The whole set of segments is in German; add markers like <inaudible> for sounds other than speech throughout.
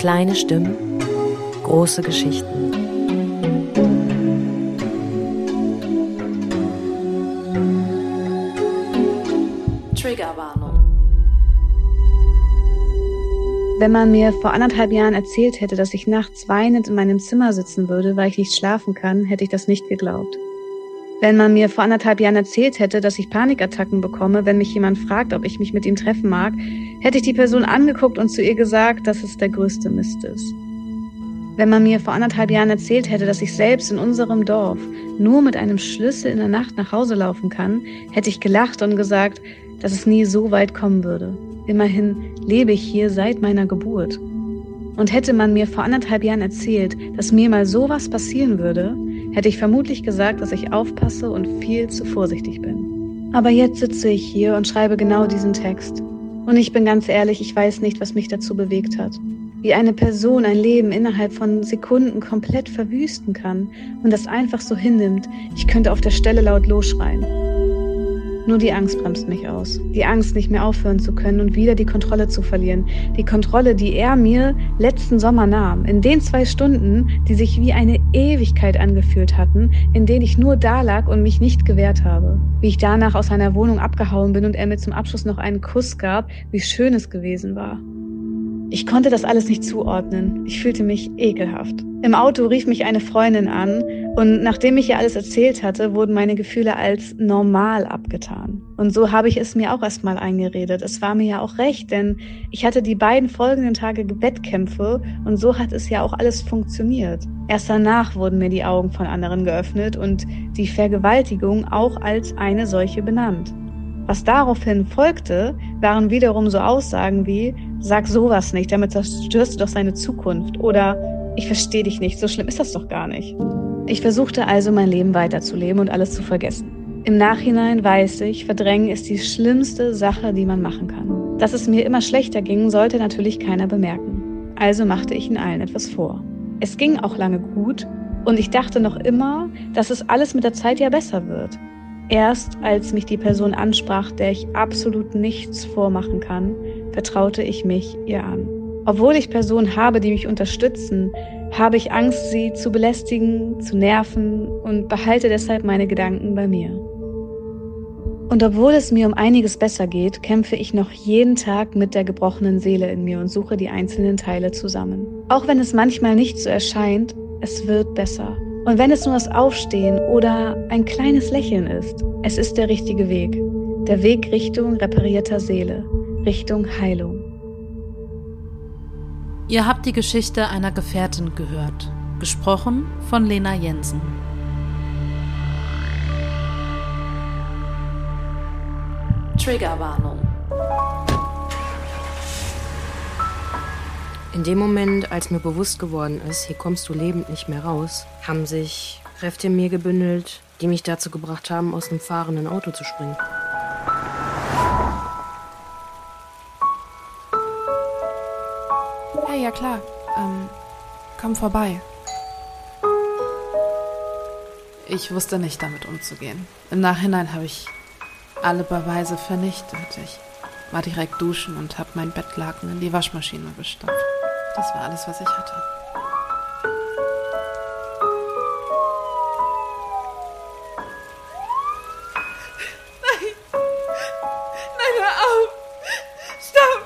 Kleine Stimmen, große Geschichten. Triggerwarnung. Wenn man mir vor anderthalb Jahren erzählt hätte, dass ich nachts weinend in meinem Zimmer sitzen würde, weil ich nicht schlafen kann, hätte ich das nicht geglaubt. Wenn man mir vor anderthalb Jahren erzählt hätte, dass ich Panikattacken bekomme, wenn mich jemand fragt, ob ich mich mit ihm treffen mag, hätte ich die Person angeguckt und zu ihr gesagt, dass es der größte Mist ist. Wenn man mir vor anderthalb Jahren erzählt hätte, dass ich selbst in unserem Dorf nur mit einem Schlüssel in der Nacht nach Hause laufen kann, hätte ich gelacht und gesagt, dass es nie so weit kommen würde. Immerhin lebe ich hier seit meiner Geburt. Und hätte man mir vor anderthalb Jahren erzählt, dass mir mal sowas passieren würde, hätte ich vermutlich gesagt, dass ich aufpasse und viel zu vorsichtig bin. Aber jetzt sitze ich hier und schreibe genau diesen Text. Und ich bin ganz ehrlich, ich weiß nicht, was mich dazu bewegt hat. Wie eine Person ein Leben innerhalb von Sekunden komplett verwüsten kann und das einfach so hinnimmt, ich könnte auf der Stelle laut losschreien. Nur die Angst bremst mich aus. Die Angst, nicht mehr aufhören zu können und wieder die Kontrolle zu verlieren. Die Kontrolle, die er mir letzten Sommer nahm. In den zwei Stunden, die sich wie eine Ewigkeit angefühlt hatten, in denen ich nur da lag und mich nicht gewehrt habe. Wie ich danach aus seiner Wohnung abgehauen bin und er mir zum Abschluss noch einen Kuss gab, wie schön es gewesen war. Ich konnte das alles nicht zuordnen. Ich fühlte mich ekelhaft. Im Auto rief mich eine Freundin an und nachdem ich ihr alles erzählt hatte, wurden meine Gefühle als normal abgetan. Und so habe ich es mir auch erstmal eingeredet. Es war mir ja auch recht, denn ich hatte die beiden folgenden Tage Wettkämpfe und so hat es ja auch alles funktioniert. Erst danach wurden mir die Augen von anderen geöffnet und die Vergewaltigung auch als eine solche benannt. Was daraufhin folgte, waren wiederum so Aussagen wie, sag sowas nicht, damit zerstörst du doch seine Zukunft oder ich verstehe dich nicht, so schlimm ist das doch gar nicht. Ich versuchte also mein Leben weiterzuleben und alles zu vergessen. Im Nachhinein weiß ich, verdrängen ist die schlimmste Sache, die man machen kann. Dass es mir immer schlechter ging, sollte natürlich keiner bemerken. Also machte ich in allen etwas vor. Es ging auch lange gut und ich dachte noch immer, dass es alles mit der Zeit ja besser wird. Erst als mich die Person ansprach, der ich absolut nichts vormachen kann, vertraute ich mich ihr an. Obwohl ich Personen habe, die mich unterstützen, habe ich Angst, sie zu belästigen, zu nerven und behalte deshalb meine Gedanken bei mir. Und obwohl es mir um einiges besser geht, kämpfe ich noch jeden Tag mit der gebrochenen Seele in mir und suche die einzelnen Teile zusammen. Auch wenn es manchmal nicht so erscheint, es wird besser. Und wenn es nur das Aufstehen oder ein kleines Lächeln ist, es ist der richtige Weg. Der Weg Richtung reparierter Seele, Richtung Heilung. Ihr habt die Geschichte einer Gefährtin gehört, gesprochen von Lena Jensen. Triggerwarnung. In dem Moment, als mir bewusst geworden ist, hier kommst du lebend nicht mehr raus, haben sich Kräfte in mir gebündelt, die mich dazu gebracht haben, aus einem fahrenden Auto zu springen. Hey, ja klar. Ähm, komm vorbei. Ich wusste nicht damit umzugehen. Im Nachhinein habe ich alle Beweise vernichtet. Ich war direkt duschen und habe mein Bettlaken in die Waschmaschine gestopft. Das war alles, was ich hatte. Nein! Nein, hör auf! Stopp!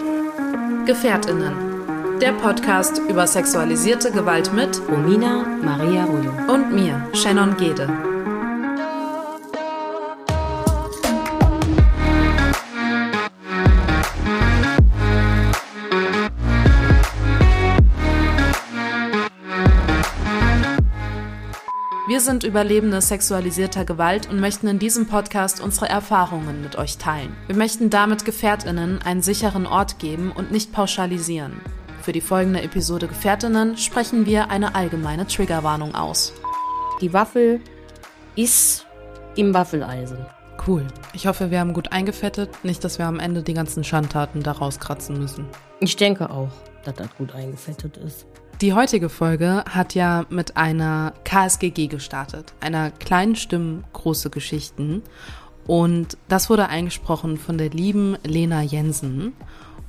Nein! Gefährtinnen. Der Podcast über sexualisierte Gewalt mit Romina Maria Rollo. und mir, Shannon Gede. Sind Überlebende sexualisierter Gewalt und möchten in diesem Podcast unsere Erfahrungen mit euch teilen. Wir möchten damit Gefährtinnen einen sicheren Ort geben und nicht pauschalisieren. Für die folgende Episode Gefährtinnen sprechen wir eine allgemeine Triggerwarnung aus. Die Waffel ist im Waffeleisen. Cool. Ich hoffe, wir haben gut eingefettet. Nicht, dass wir am Ende die ganzen Schandtaten da rauskratzen müssen. Ich denke auch, dass das gut eingefettet ist. Die heutige Folge hat ja mit einer KSGG gestartet, einer kleinen Stimme große Geschichten. Und das wurde eingesprochen von der lieben Lena Jensen.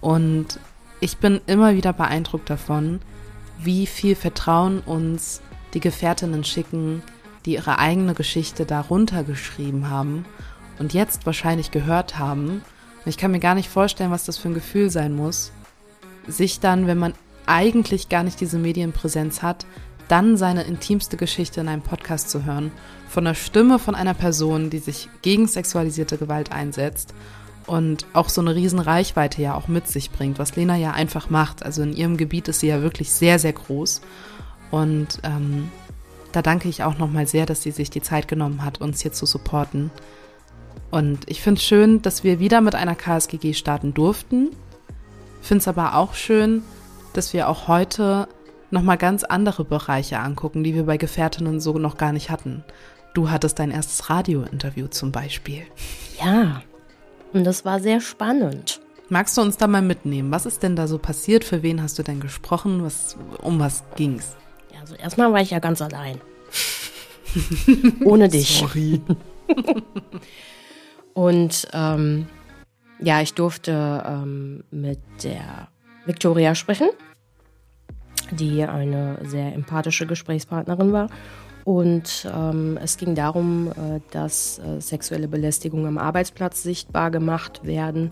Und Ich bin immer wieder beeindruckt davon, wie viel Vertrauen uns die Gefährtinnen schicken, die ihre eigene Geschichte darunter geschrieben haben und jetzt wahrscheinlich gehört haben. Ich kann mir gar nicht vorstellen, was das für ein Gefühl sein muss, sich dann, wenn man eigentlich gar nicht diese Medienpräsenz hat, dann seine intimste Geschichte in einem Podcast zu hören, von der Stimme von einer Person, die sich gegen sexualisierte Gewalt einsetzt und auch so eine riesen Reichweite ja auch mit sich bringt, was Lena ja einfach macht. Also in ihrem Gebiet ist sie ja wirklich sehr, sehr groß. Und ähm, da danke ich auch nochmal sehr, dass sie sich die Zeit genommen hat, uns hier zu supporten. Und ich finde es schön, dass wir wieder mit einer KSGG starten durften. Finde es aber auch schön, dass wir auch heute nochmal ganz andere Bereiche angucken, die wir bei Gefährtinnen so noch gar nicht hatten. Du hattest dein erstes Radiointerview zum Beispiel. Ja, und das war sehr spannend. Magst du uns da mal mitnehmen? Was ist denn da so passiert? Für wen hast du denn gesprochen? Was, um was ging's? Ja, also erstmal war ich ja ganz allein. <laughs> Ohne dich. Sorry. <laughs> Und ähm, ja, ich durfte ähm, mit der Victoria sprechen, die eine sehr empathische Gesprächspartnerin war. Und ähm, es ging darum, äh, dass äh, sexuelle Belästigung am Arbeitsplatz sichtbar gemacht werden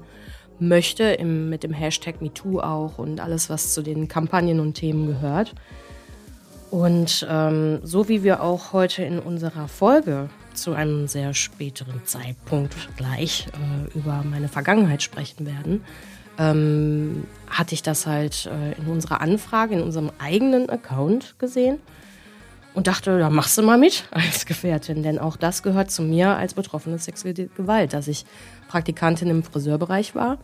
möchte, im, mit dem Hashtag MeToo auch und alles, was zu den Kampagnen und Themen gehört. Und ähm, so wie wir auch heute in unserer Folge zu einem sehr späteren Zeitpunkt gleich äh, über meine Vergangenheit sprechen werden, ähm, hatte ich das halt äh, in unserer Anfrage, in unserem eigenen Account gesehen und dachte, da machst du mal mit <laughs> als Gefährtin, denn auch das gehört zu mir als betroffene sexuelle Gewalt, dass ich Praktikantin im Friseurbereich war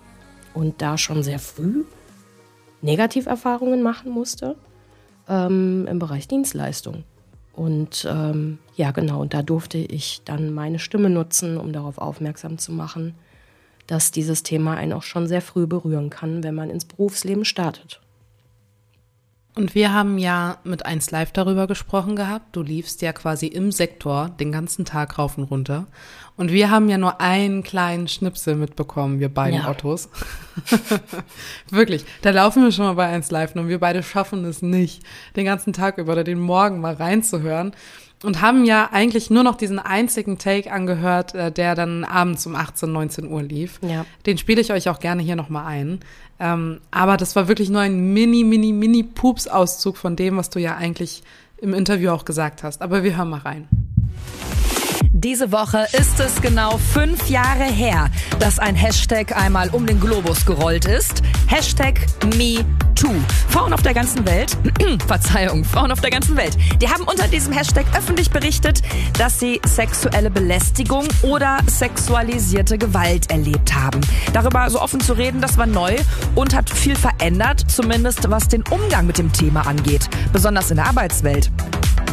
und da schon sehr früh Negativerfahrungen machen musste ähm, im Bereich Dienstleistung. Und ähm, ja, genau, und da durfte ich dann meine Stimme nutzen, um darauf aufmerksam zu machen, dass dieses Thema einen auch schon sehr früh berühren kann, wenn man ins Berufsleben startet. Und wir haben ja mit 1 Live darüber gesprochen gehabt. Du liefst ja quasi im Sektor den ganzen Tag rauf und runter. Und wir haben ja nur einen kleinen Schnipsel mitbekommen, wir beiden ja. Ottos. <laughs> Wirklich, da laufen wir schon mal bei 1 Live und wir beide schaffen es nicht, den ganzen Tag über oder den Morgen mal reinzuhören und haben ja eigentlich nur noch diesen einzigen Take angehört, äh, der dann abends um 18, 19 Uhr lief. Ja. Den spiele ich euch auch gerne hier nochmal ein. Ähm, aber das war wirklich nur ein mini, mini, mini Pups-Auszug von dem, was du ja eigentlich im Interview auch gesagt hast. Aber wir hören mal rein. Diese Woche ist es genau fünf Jahre her, dass ein Hashtag einmal um den Globus gerollt ist. Hashtag MeToo. Frauen auf der ganzen Welt, <clears throat> Verzeihung, Frauen auf der ganzen Welt, die haben unter diesem Hashtag öffentlich berichtet, dass sie sexuelle Belästigung oder sexualisierte Gewalt erlebt haben. Darüber so offen zu reden, das war neu und hat viel verändert, zumindest was den Umgang mit dem Thema angeht, besonders in der Arbeitswelt.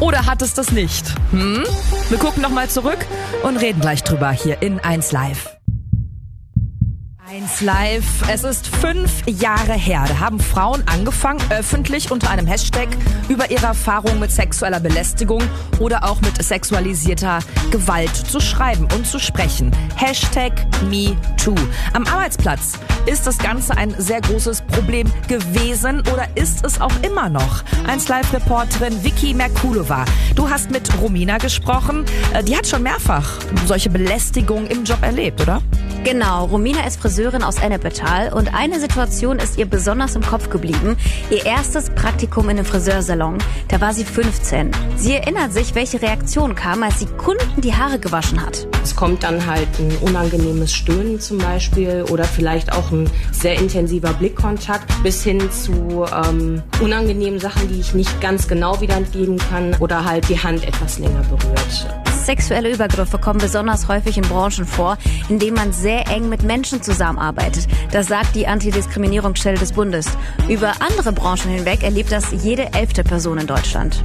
Oder hat es das nicht? Hm? Wir gucken nochmal zurück und reden gleich drüber hier in 1 Live. 1 Live. Es ist fünf Jahre her. Da haben Frauen angefangen, öffentlich unter einem Hashtag über ihre Erfahrungen mit sexueller Belästigung oder auch mit sexualisierter Gewalt zu schreiben und zu sprechen. Hashtag MeToo. Am Arbeitsplatz ist das Ganze ein sehr großes Problem gewesen oder ist es auch immer noch? 1 Live-Reporterin Vicky Merkulova. Du hast mit Romina gesprochen. Äh, die hat schon mehrfach solche Belästigungen im Job erlebt, oder? Genau, Romina ist Friseurin aus Ennepetal und eine Situation ist ihr besonders im Kopf geblieben. Ihr erstes Praktikum in einem Friseursalon, da war sie 15. Sie erinnert sich, welche Reaktion kam, als sie Kunden die Haare gewaschen hat. Es kommt dann halt ein unangenehmes Stöhnen zum Beispiel oder vielleicht auch ein sehr intensiver Blickkontakt bis hin zu ähm, unangenehmen Sachen, die ich nicht ganz genau wiedergeben kann oder halt die Hand etwas länger berührt. Sexuelle Übergriffe kommen besonders häufig in Branchen vor, in denen man sehr eng mit Menschen zusammenarbeitet. Das sagt die Antidiskriminierungsstelle des Bundes. Über andere Branchen hinweg erlebt das jede elfte Person in Deutschland.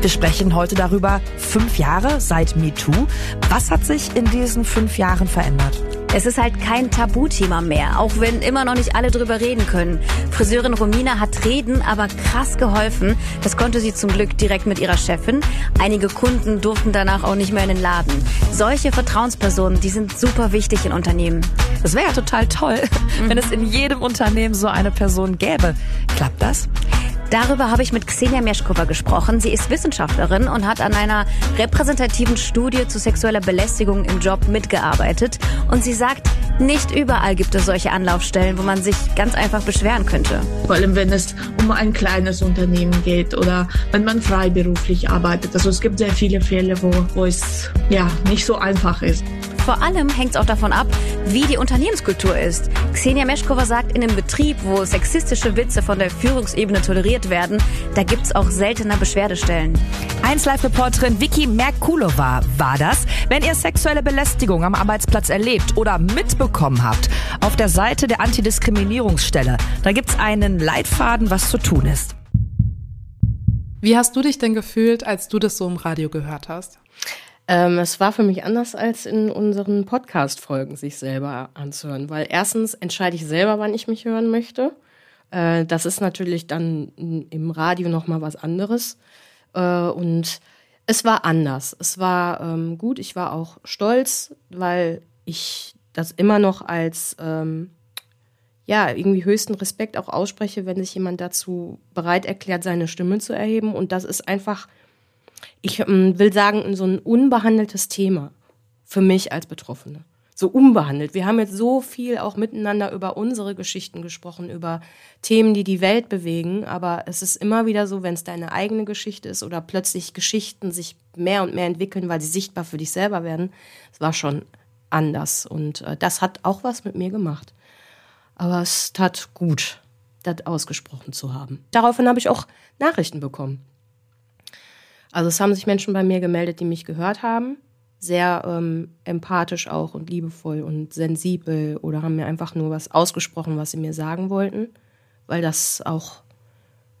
Wir sprechen heute darüber, fünf Jahre seit MeToo. Was hat sich in diesen fünf Jahren verändert? Es ist halt kein Tabuthema mehr, auch wenn immer noch nicht alle drüber reden können. Friseurin Romina hat reden aber krass geholfen. Das konnte sie zum Glück direkt mit ihrer Chefin. Einige Kunden durften danach auch nicht mehr in den Laden. Solche Vertrauenspersonen, die sind super wichtig in Unternehmen. Das wäre ja total toll, <laughs> wenn es in jedem Unternehmen so eine Person gäbe. Klappt das? Darüber habe ich mit Xenia Meschkova gesprochen. Sie ist Wissenschaftlerin und hat an einer repräsentativen Studie zu sexueller Belästigung im Job mitgearbeitet. Und sie sagt, nicht überall gibt es solche Anlaufstellen, wo man sich ganz einfach beschweren könnte. Vor allem, wenn es um ein kleines Unternehmen geht oder wenn man freiberuflich arbeitet. Also es gibt sehr viele Fälle, wo, wo es ja nicht so einfach ist. Vor allem hängt es auch davon ab, wie die Unternehmenskultur ist. Xenia Meschkova sagt, in einem Betrieb, wo sexistische Witze von der Führungsebene toleriert werden, da gibt es auch seltener Beschwerdestellen. 1 Live-Reporterin Vicky Merkulova war das. Wenn ihr sexuelle Belästigung am Arbeitsplatz erlebt oder mitbekommen habt, auf der Seite der Antidiskriminierungsstelle, da gibt es einen Leitfaden, was zu tun ist. Wie hast du dich denn gefühlt, als du das so im Radio gehört hast? Ähm, es war für mich anders als in unseren Podcast-Folgen, sich selber anzuhören, weil erstens entscheide ich selber, wann ich mich hören möchte. Äh, das ist natürlich dann im Radio nochmal was anderes. Äh, und es war anders. Es war ähm, gut. Ich war auch stolz, weil ich das immer noch als ähm, ja irgendwie höchsten Respekt auch ausspreche, wenn sich jemand dazu bereit erklärt, seine Stimme zu erheben. Und das ist einfach ich ähm, will sagen, so ein unbehandeltes Thema für mich als Betroffene. So unbehandelt. Wir haben jetzt so viel auch miteinander über unsere Geschichten gesprochen, über Themen, die die Welt bewegen. Aber es ist immer wieder so, wenn es deine eigene Geschichte ist oder plötzlich Geschichten sich mehr und mehr entwickeln, weil sie sichtbar für dich selber werden. Es war schon anders. Und äh, das hat auch was mit mir gemacht. Aber es tat gut, das ausgesprochen zu haben. Daraufhin habe ich auch Nachrichten bekommen. Also es haben sich Menschen bei mir gemeldet, die mich gehört haben, sehr ähm, empathisch auch und liebevoll und sensibel oder haben mir einfach nur was ausgesprochen, was sie mir sagen wollten, weil das auch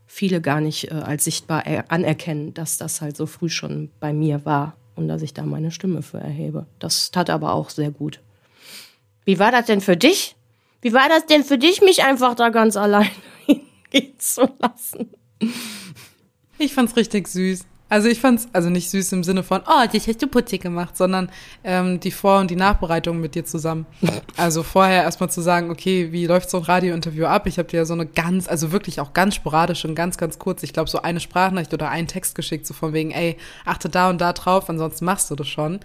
viele gar nicht äh, als sichtbar anerkennen, dass das halt so früh schon bei mir war und dass ich da meine Stimme für erhebe. Das tat aber auch sehr gut. Wie war das denn für dich? Wie war das denn für dich, mich einfach da ganz allein <laughs> hingehen zu lassen? Ich fand's richtig süß. Also ich fand's also nicht süß im Sinne von, oh, dich hast du putzig gemacht, sondern ähm, die Vor- und die Nachbereitung mit dir zusammen. Also vorher erstmal zu sagen, okay, wie läuft so ein Radiointerview ab? Ich habe dir ja so eine ganz, also wirklich auch ganz sporadisch und ganz, ganz kurz, ich glaube so eine Sprachnachricht oder einen Text geschickt, so von wegen, ey, achte da und da drauf, ansonsten machst du das schon.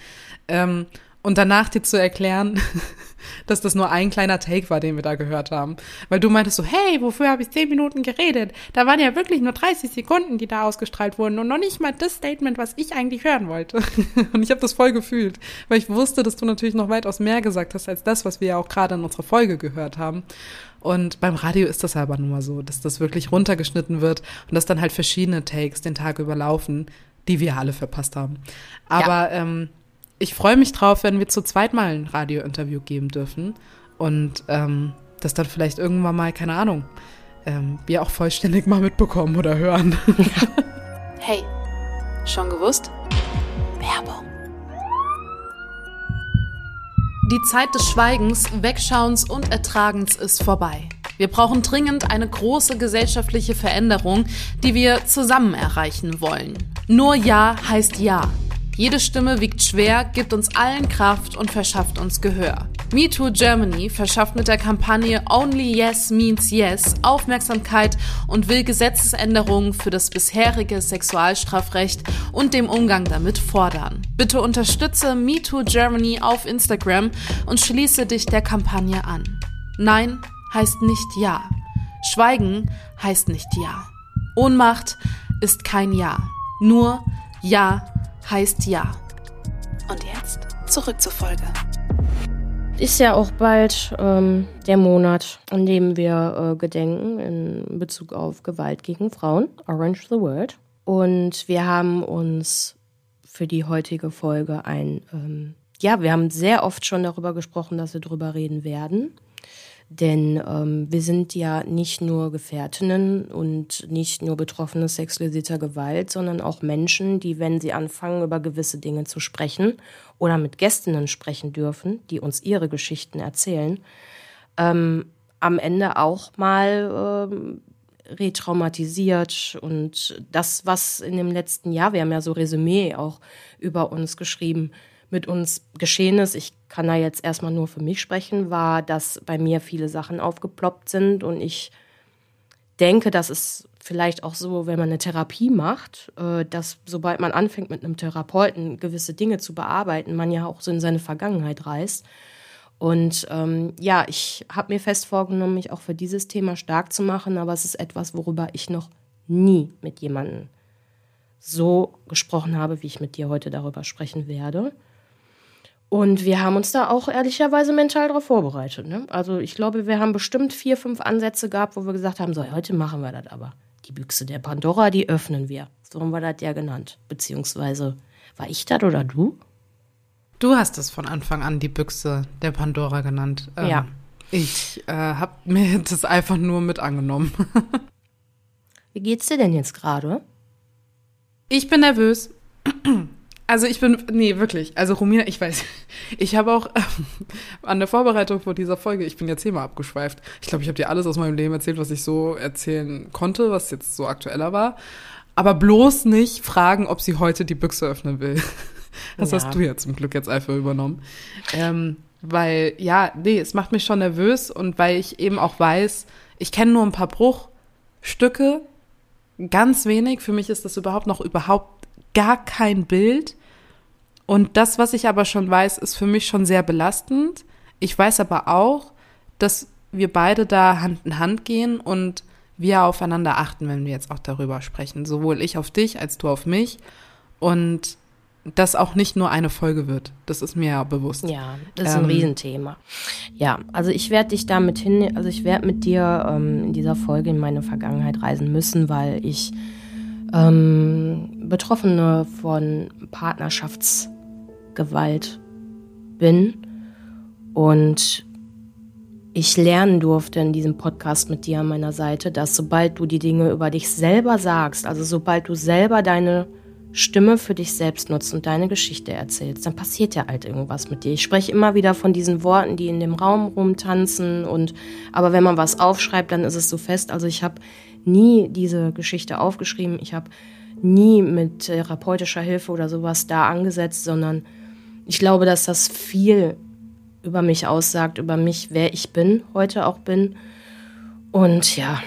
Ähm, und danach dir zu erklären, <laughs> dass das nur ein kleiner Take war, den wir da gehört haben. Weil du meintest so, hey, wofür habe ich zehn Minuten geredet? Da waren ja wirklich nur 30 Sekunden, die da ausgestrahlt wurden und noch nicht mal das Statement, was ich eigentlich hören wollte. <laughs> Und ich habe das voll gefühlt, weil ich wusste, dass du natürlich noch weitaus mehr gesagt hast als das, was wir ja auch gerade in unserer Folge gehört haben. Und beim Radio ist das aber nun mal so, dass das wirklich runtergeschnitten wird und dass dann halt verschiedene Takes den Tag überlaufen, die wir alle verpasst haben. Aber ja. ähm, ich freue mich drauf, wenn wir zu zweit mal ein Radiointerview geben dürfen und ähm, das dann vielleicht irgendwann mal, keine Ahnung, ähm, wir auch vollständig mal mitbekommen oder hören. <laughs> hey, schon gewusst? Werbung. Die Zeit des Schweigens, Wegschauens und Ertragens ist vorbei. Wir brauchen dringend eine große gesellschaftliche Veränderung, die wir zusammen erreichen wollen. Nur Ja heißt Ja. Jede Stimme wiegt schwer, gibt uns allen Kraft und verschafft uns Gehör. MeToo Germany verschafft mit der Kampagne Only Yes Means Yes Aufmerksamkeit und will Gesetzesänderungen für das bisherige Sexualstrafrecht und dem Umgang damit fordern. Bitte unterstütze MeToo Germany auf Instagram und schließe dich der Kampagne an. Nein heißt nicht Ja. Schweigen heißt nicht Ja. Ohnmacht ist kein Ja. Nur Ja heißt ja. Und jetzt zurück zur Folge. Ist ja auch bald ähm, der Monat, an dem wir äh, gedenken in Bezug auf Gewalt gegen Frauen, Orange the World. Und wir haben uns für die heutige Folge ein, ähm, ja, wir haben sehr oft schon darüber gesprochen, dass wir darüber reden werden. Denn ähm, wir sind ja nicht nur Gefährtinnen und nicht nur Betroffene sexualisierter Gewalt, sondern auch Menschen, die, wenn sie anfangen, über gewisse Dinge zu sprechen oder mit Gästinnen sprechen dürfen, die uns ihre Geschichten erzählen, ähm, am Ende auch mal ähm, retraumatisiert. Und das, was in dem letzten Jahr, wir haben ja so Resümee auch über uns geschrieben, mit uns geschehen ist, ich kann da jetzt erstmal nur für mich sprechen, war, dass bei mir viele Sachen aufgeploppt sind und ich denke, dass es vielleicht auch so, wenn man eine Therapie macht, äh, dass sobald man anfängt mit einem Therapeuten gewisse Dinge zu bearbeiten, man ja auch so in seine Vergangenheit reist. Und ähm, ja, ich habe mir fest vorgenommen, mich auch für dieses Thema stark zu machen, aber es ist etwas, worüber ich noch nie mit jemandem so gesprochen habe, wie ich mit dir heute darüber sprechen werde. Und wir haben uns da auch ehrlicherweise mental darauf vorbereitet. Ne? Also ich glaube, wir haben bestimmt vier, fünf Ansätze gehabt, wo wir gesagt haben, so, heute machen wir das aber. Die Büchse der Pandora, die öffnen wir. So haben wir das ja genannt. Beziehungsweise, war ich das oder du? Du hast es von Anfang an die Büchse der Pandora genannt. Ähm, ja. Ich äh, habe mir <laughs> das einfach nur mit angenommen. Wie geht's dir denn jetzt gerade? Ich bin nervös. Also ich bin, nee, wirklich. Also Romina, ich weiß, <laughs> ich habe auch ähm, an der Vorbereitung vor dieser Folge, ich bin jetzt hier mal abgeschweift. Ich glaube, ich habe dir alles aus meinem Leben erzählt, was ich so erzählen konnte, was jetzt so aktueller war. Aber bloß nicht fragen, ob sie heute die Büchse öffnen will. <laughs> Das ja. hast du ja zum Glück jetzt einfach übernommen. Ähm, weil, ja, nee, es macht mich schon nervös und weil ich eben auch weiß, ich kenne nur ein paar Bruchstücke, ganz wenig. Für mich ist das überhaupt noch überhaupt gar kein Bild. Und das, was ich aber schon weiß, ist für mich schon sehr belastend. Ich weiß aber auch, dass wir beide da Hand in Hand gehen und wir aufeinander achten, wenn wir jetzt auch darüber sprechen. Sowohl ich auf dich als du auf mich. Und das auch nicht nur eine Folge wird. Das ist mir ja bewusst. Ja, das ist ähm, ein Riesenthema. Ja, also ich werde dich damit hin, also ich werde mit dir ähm, in dieser Folge in meine Vergangenheit reisen müssen, weil ich ähm, Betroffene von Partnerschaftsgewalt bin und ich lernen durfte in diesem Podcast mit dir an meiner Seite, dass sobald du die Dinge über dich selber sagst, also sobald du selber deine Stimme für dich selbst nutzt und deine Geschichte erzählst, dann passiert ja halt irgendwas mit dir. Ich spreche immer wieder von diesen Worten, die in dem Raum rumtanzen und aber wenn man was aufschreibt, dann ist es so fest. Also ich habe nie diese Geschichte aufgeschrieben. Ich habe nie mit therapeutischer Hilfe oder sowas da angesetzt, sondern ich glaube, dass das viel über mich aussagt, über mich, wer ich bin, heute auch bin. Und ja,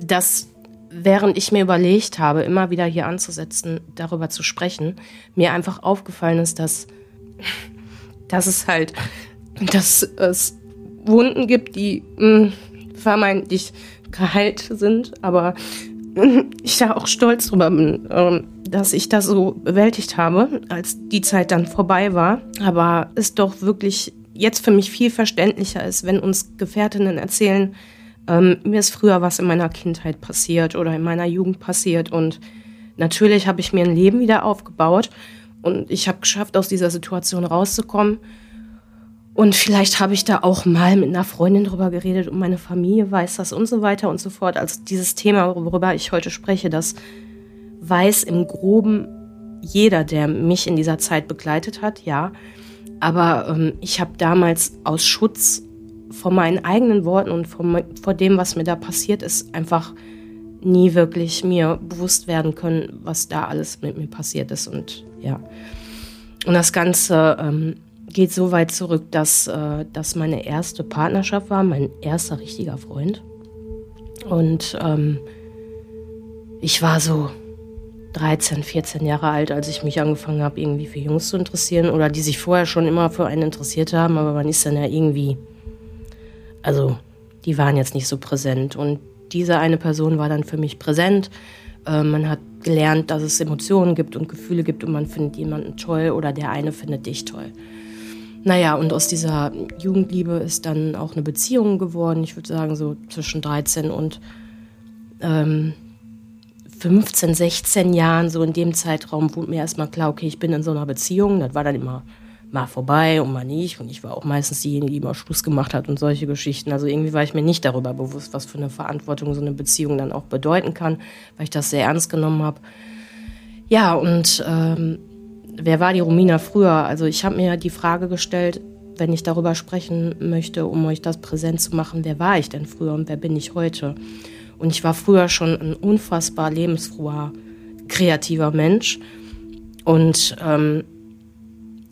das, während ich mir überlegt habe, immer wieder hier anzusetzen, darüber zu sprechen, mir einfach aufgefallen ist, dass, <laughs> dass es halt, dass es Wunden gibt, die mh, hm, vermeintlich geheilt sind, aber <laughs> ich da auch stolz drüber bin, ähm, dass ich das so bewältigt habe, als die Zeit dann vorbei war. Aber es doch wirklich jetzt für mich viel verständlicher ist, wenn uns Gefährtinnen erzählen, ähm, mir ist früher was in meiner Kindheit passiert oder in meiner Jugend passiert. Und natürlich habe ich mir ein Leben wieder aufgebaut. Und ich habe geschafft, aus dieser Situation rauszukommen und vielleicht habe ich da auch mal mit einer Freundin drüber geredet und meine Familie weiß das und so weiter und so fort. Also dieses Thema, worüber ich heute spreche, das weiß im groben jeder, der mich in dieser Zeit begleitet hat, ja. Aber ähm, ich habe damals aus Schutz vor meinen eigenen Worten und vor, vor dem, was mir da passiert ist, einfach nie wirklich mir bewusst werden können, was da alles mit mir passiert ist. Und ja. Und das Ganze ähm, geht so weit zurück, dass äh, das meine erste Partnerschaft war, mein erster richtiger Freund. Und ähm, ich war so 13, 14 Jahre alt, als ich mich angefangen habe, irgendwie für Jungs zu interessieren oder die sich vorher schon immer für einen interessiert haben, aber man ist dann ja irgendwie, also die waren jetzt nicht so präsent. Und diese eine Person war dann für mich präsent. Äh, man hat gelernt, dass es Emotionen gibt und Gefühle gibt und man findet jemanden toll oder der eine findet dich toll. Naja, und aus dieser Jugendliebe ist dann auch eine Beziehung geworden. Ich würde sagen, so zwischen 13 und ähm, 15, 16 Jahren, so in dem Zeitraum, wurde mir erstmal klar, okay, ich bin in so einer Beziehung. Das war dann immer mal vorbei und mal nicht. Und ich war auch meistens diejenige, die mal Schluss gemacht hat und solche Geschichten. Also irgendwie war ich mir nicht darüber bewusst, was für eine Verantwortung so eine Beziehung dann auch bedeuten kann, weil ich das sehr ernst genommen habe. Ja, und ähm, wer war die Romina früher? Also ich habe mir die Frage gestellt, wenn ich darüber sprechen möchte, um euch das präsent zu machen, wer war ich denn früher und wer bin ich heute? Und ich war früher schon ein unfassbar lebensfroher, kreativer Mensch und ähm,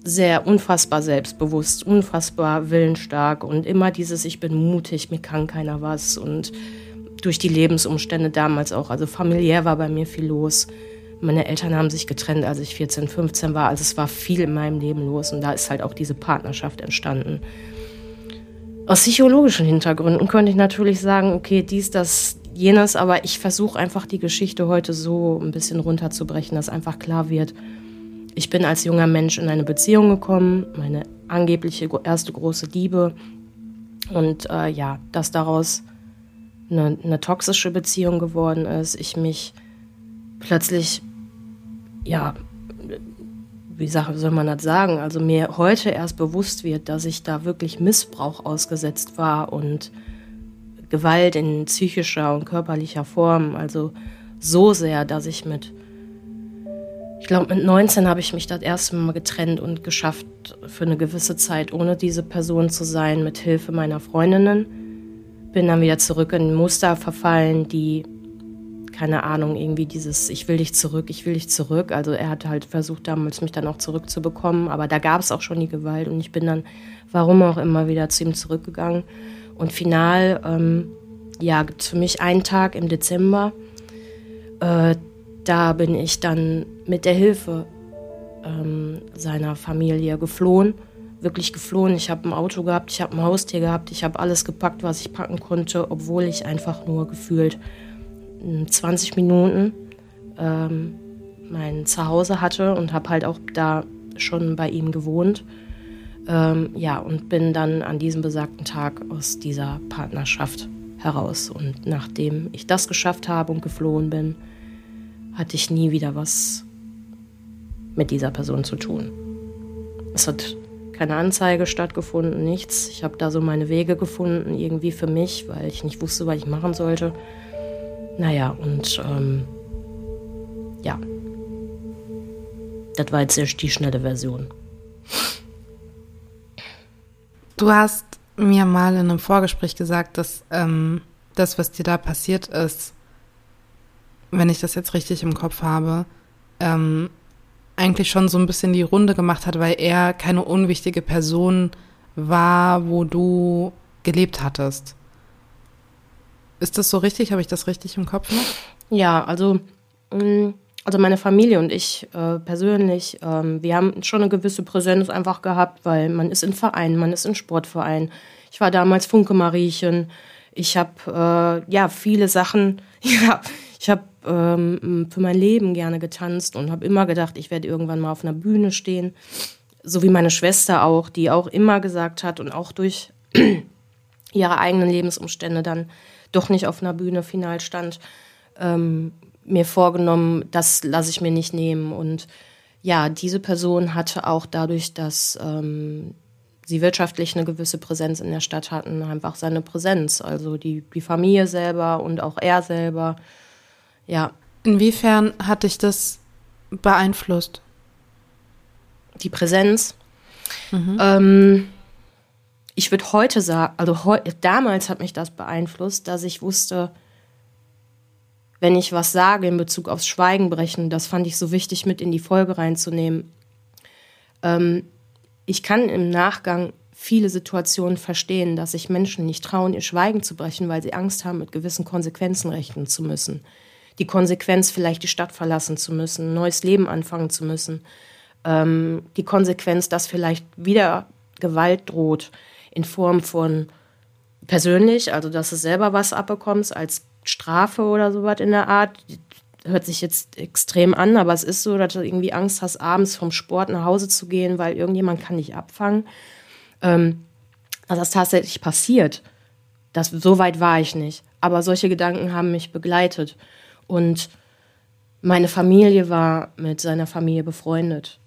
sehr unfassbar selbstbewusst, unfassbar willensstark und immer dieses Ich bin mutig, mir kann keiner was und durch die Lebensumstände damals auch, also familiär war bei mir viel los. Meine Eltern haben sich getrennt, als ich 14, 15 war. Also es war viel in meinem Leben los und da ist halt auch diese Partnerschaft entstanden. Aus psychologischen Hintergründen könnte ich natürlich sagen, okay, dies, das, jenes, aber ich versuche einfach die Geschichte heute so ein bisschen runterzubrechen, dass einfach klar wird, ich bin als junger Mensch in eine Beziehung gekommen, meine angebliche erste große Liebe und äh, ja, dass daraus eine, eine toxische Beziehung geworden ist, ich mich plötzlich ja, wie soll man das sagen, also mir heute erst bewusst wird, dass ich da wirklich Missbrauch ausgesetzt war und Gewalt in psychischer und körperlicher Form, also so sehr, dass ich mit, ich glaube mit 19 habe ich mich das erste Mal getrennt und geschafft, für eine gewisse Zeit ohne diese Person zu sein, mit Hilfe meiner Freundinnen. Bin dann wieder zurück in Muster verfallen, die keine Ahnung, irgendwie dieses Ich will dich zurück, ich will dich zurück. Also er hat halt versucht damals mich dann auch zurückzubekommen, aber da gab es auch schon die Gewalt und ich bin dann, warum auch immer, wieder zu ihm zurückgegangen. Und final, ähm, ja, gibt es für mich einen Tag im Dezember, äh, da bin ich dann mit der Hilfe ähm, seiner Familie geflohen, wirklich geflohen. Ich habe ein Auto gehabt, ich habe ein Haustier gehabt, ich habe alles gepackt, was ich packen konnte, obwohl ich einfach nur gefühlt 20 Minuten ähm, mein Zuhause hatte und habe halt auch da schon bei ihm gewohnt. Ähm, ja, und bin dann an diesem besagten Tag aus dieser Partnerschaft heraus. Und nachdem ich das geschafft habe und geflohen bin, hatte ich nie wieder was mit dieser Person zu tun. Es hat keine Anzeige stattgefunden, nichts. Ich habe da so meine Wege gefunden, irgendwie für mich, weil ich nicht wusste, was ich machen sollte. Naja, und ähm, ja, das war jetzt die schnelle Version. Du hast mir mal in einem Vorgespräch gesagt, dass ähm, das, was dir da passiert ist, wenn ich das jetzt richtig im Kopf habe, ähm, eigentlich schon so ein bisschen die Runde gemacht hat, weil er keine unwichtige Person war, wo du gelebt hattest. Ist das so richtig? Habe ich das richtig im Kopf noch? Ja, also, mm, also meine Familie und ich äh, persönlich, ähm, wir haben schon eine gewisse Präsenz einfach gehabt, weil man ist in Vereinen, man ist in Sportvereinen. Ich war damals Funke Mariechen. Ich habe äh, ja viele Sachen, ja, <laughs> ich habe ähm, für mein Leben gerne getanzt und habe immer gedacht, ich werde irgendwann mal auf einer Bühne stehen. So wie meine Schwester auch, die auch immer gesagt hat und auch durch <clears throat> ihre eigenen Lebensumstände dann doch nicht auf einer Bühne final stand, ähm, mir vorgenommen, das lasse ich mir nicht nehmen. Und ja, diese Person hatte auch dadurch, dass ähm, sie wirtschaftlich eine gewisse Präsenz in der Stadt hatten, einfach seine Präsenz. Also die, die Familie selber und auch er selber. Ja. Inwiefern hat dich das beeinflusst? Die Präsenz. Mhm. Ähm, ich würde heute sagen, also heu, damals hat mich das beeinflusst, dass ich wusste, wenn ich was sage in Bezug aufs Schweigen brechen, das fand ich so wichtig mit in die Folge reinzunehmen. Ähm, ich kann im Nachgang viele Situationen verstehen, dass sich Menschen nicht trauen, ihr Schweigen zu brechen, weil sie Angst haben, mit gewissen Konsequenzen rechnen zu müssen. Die Konsequenz, vielleicht die Stadt verlassen zu müssen, ein neues Leben anfangen zu müssen. Ähm, die Konsequenz, dass vielleicht wieder Gewalt droht in Form von persönlich, also dass du selber was abbekommst als Strafe oder sowas in der Art. Hört sich jetzt extrem an, aber es ist so, dass du irgendwie Angst hast, abends vom Sport nach Hause zu gehen, weil irgendjemand kann dich abfangen. Ähm, dass das tatsächlich passiert, das, so weit war ich nicht. Aber solche Gedanken haben mich begleitet. Und meine Familie war mit seiner Familie befreundet.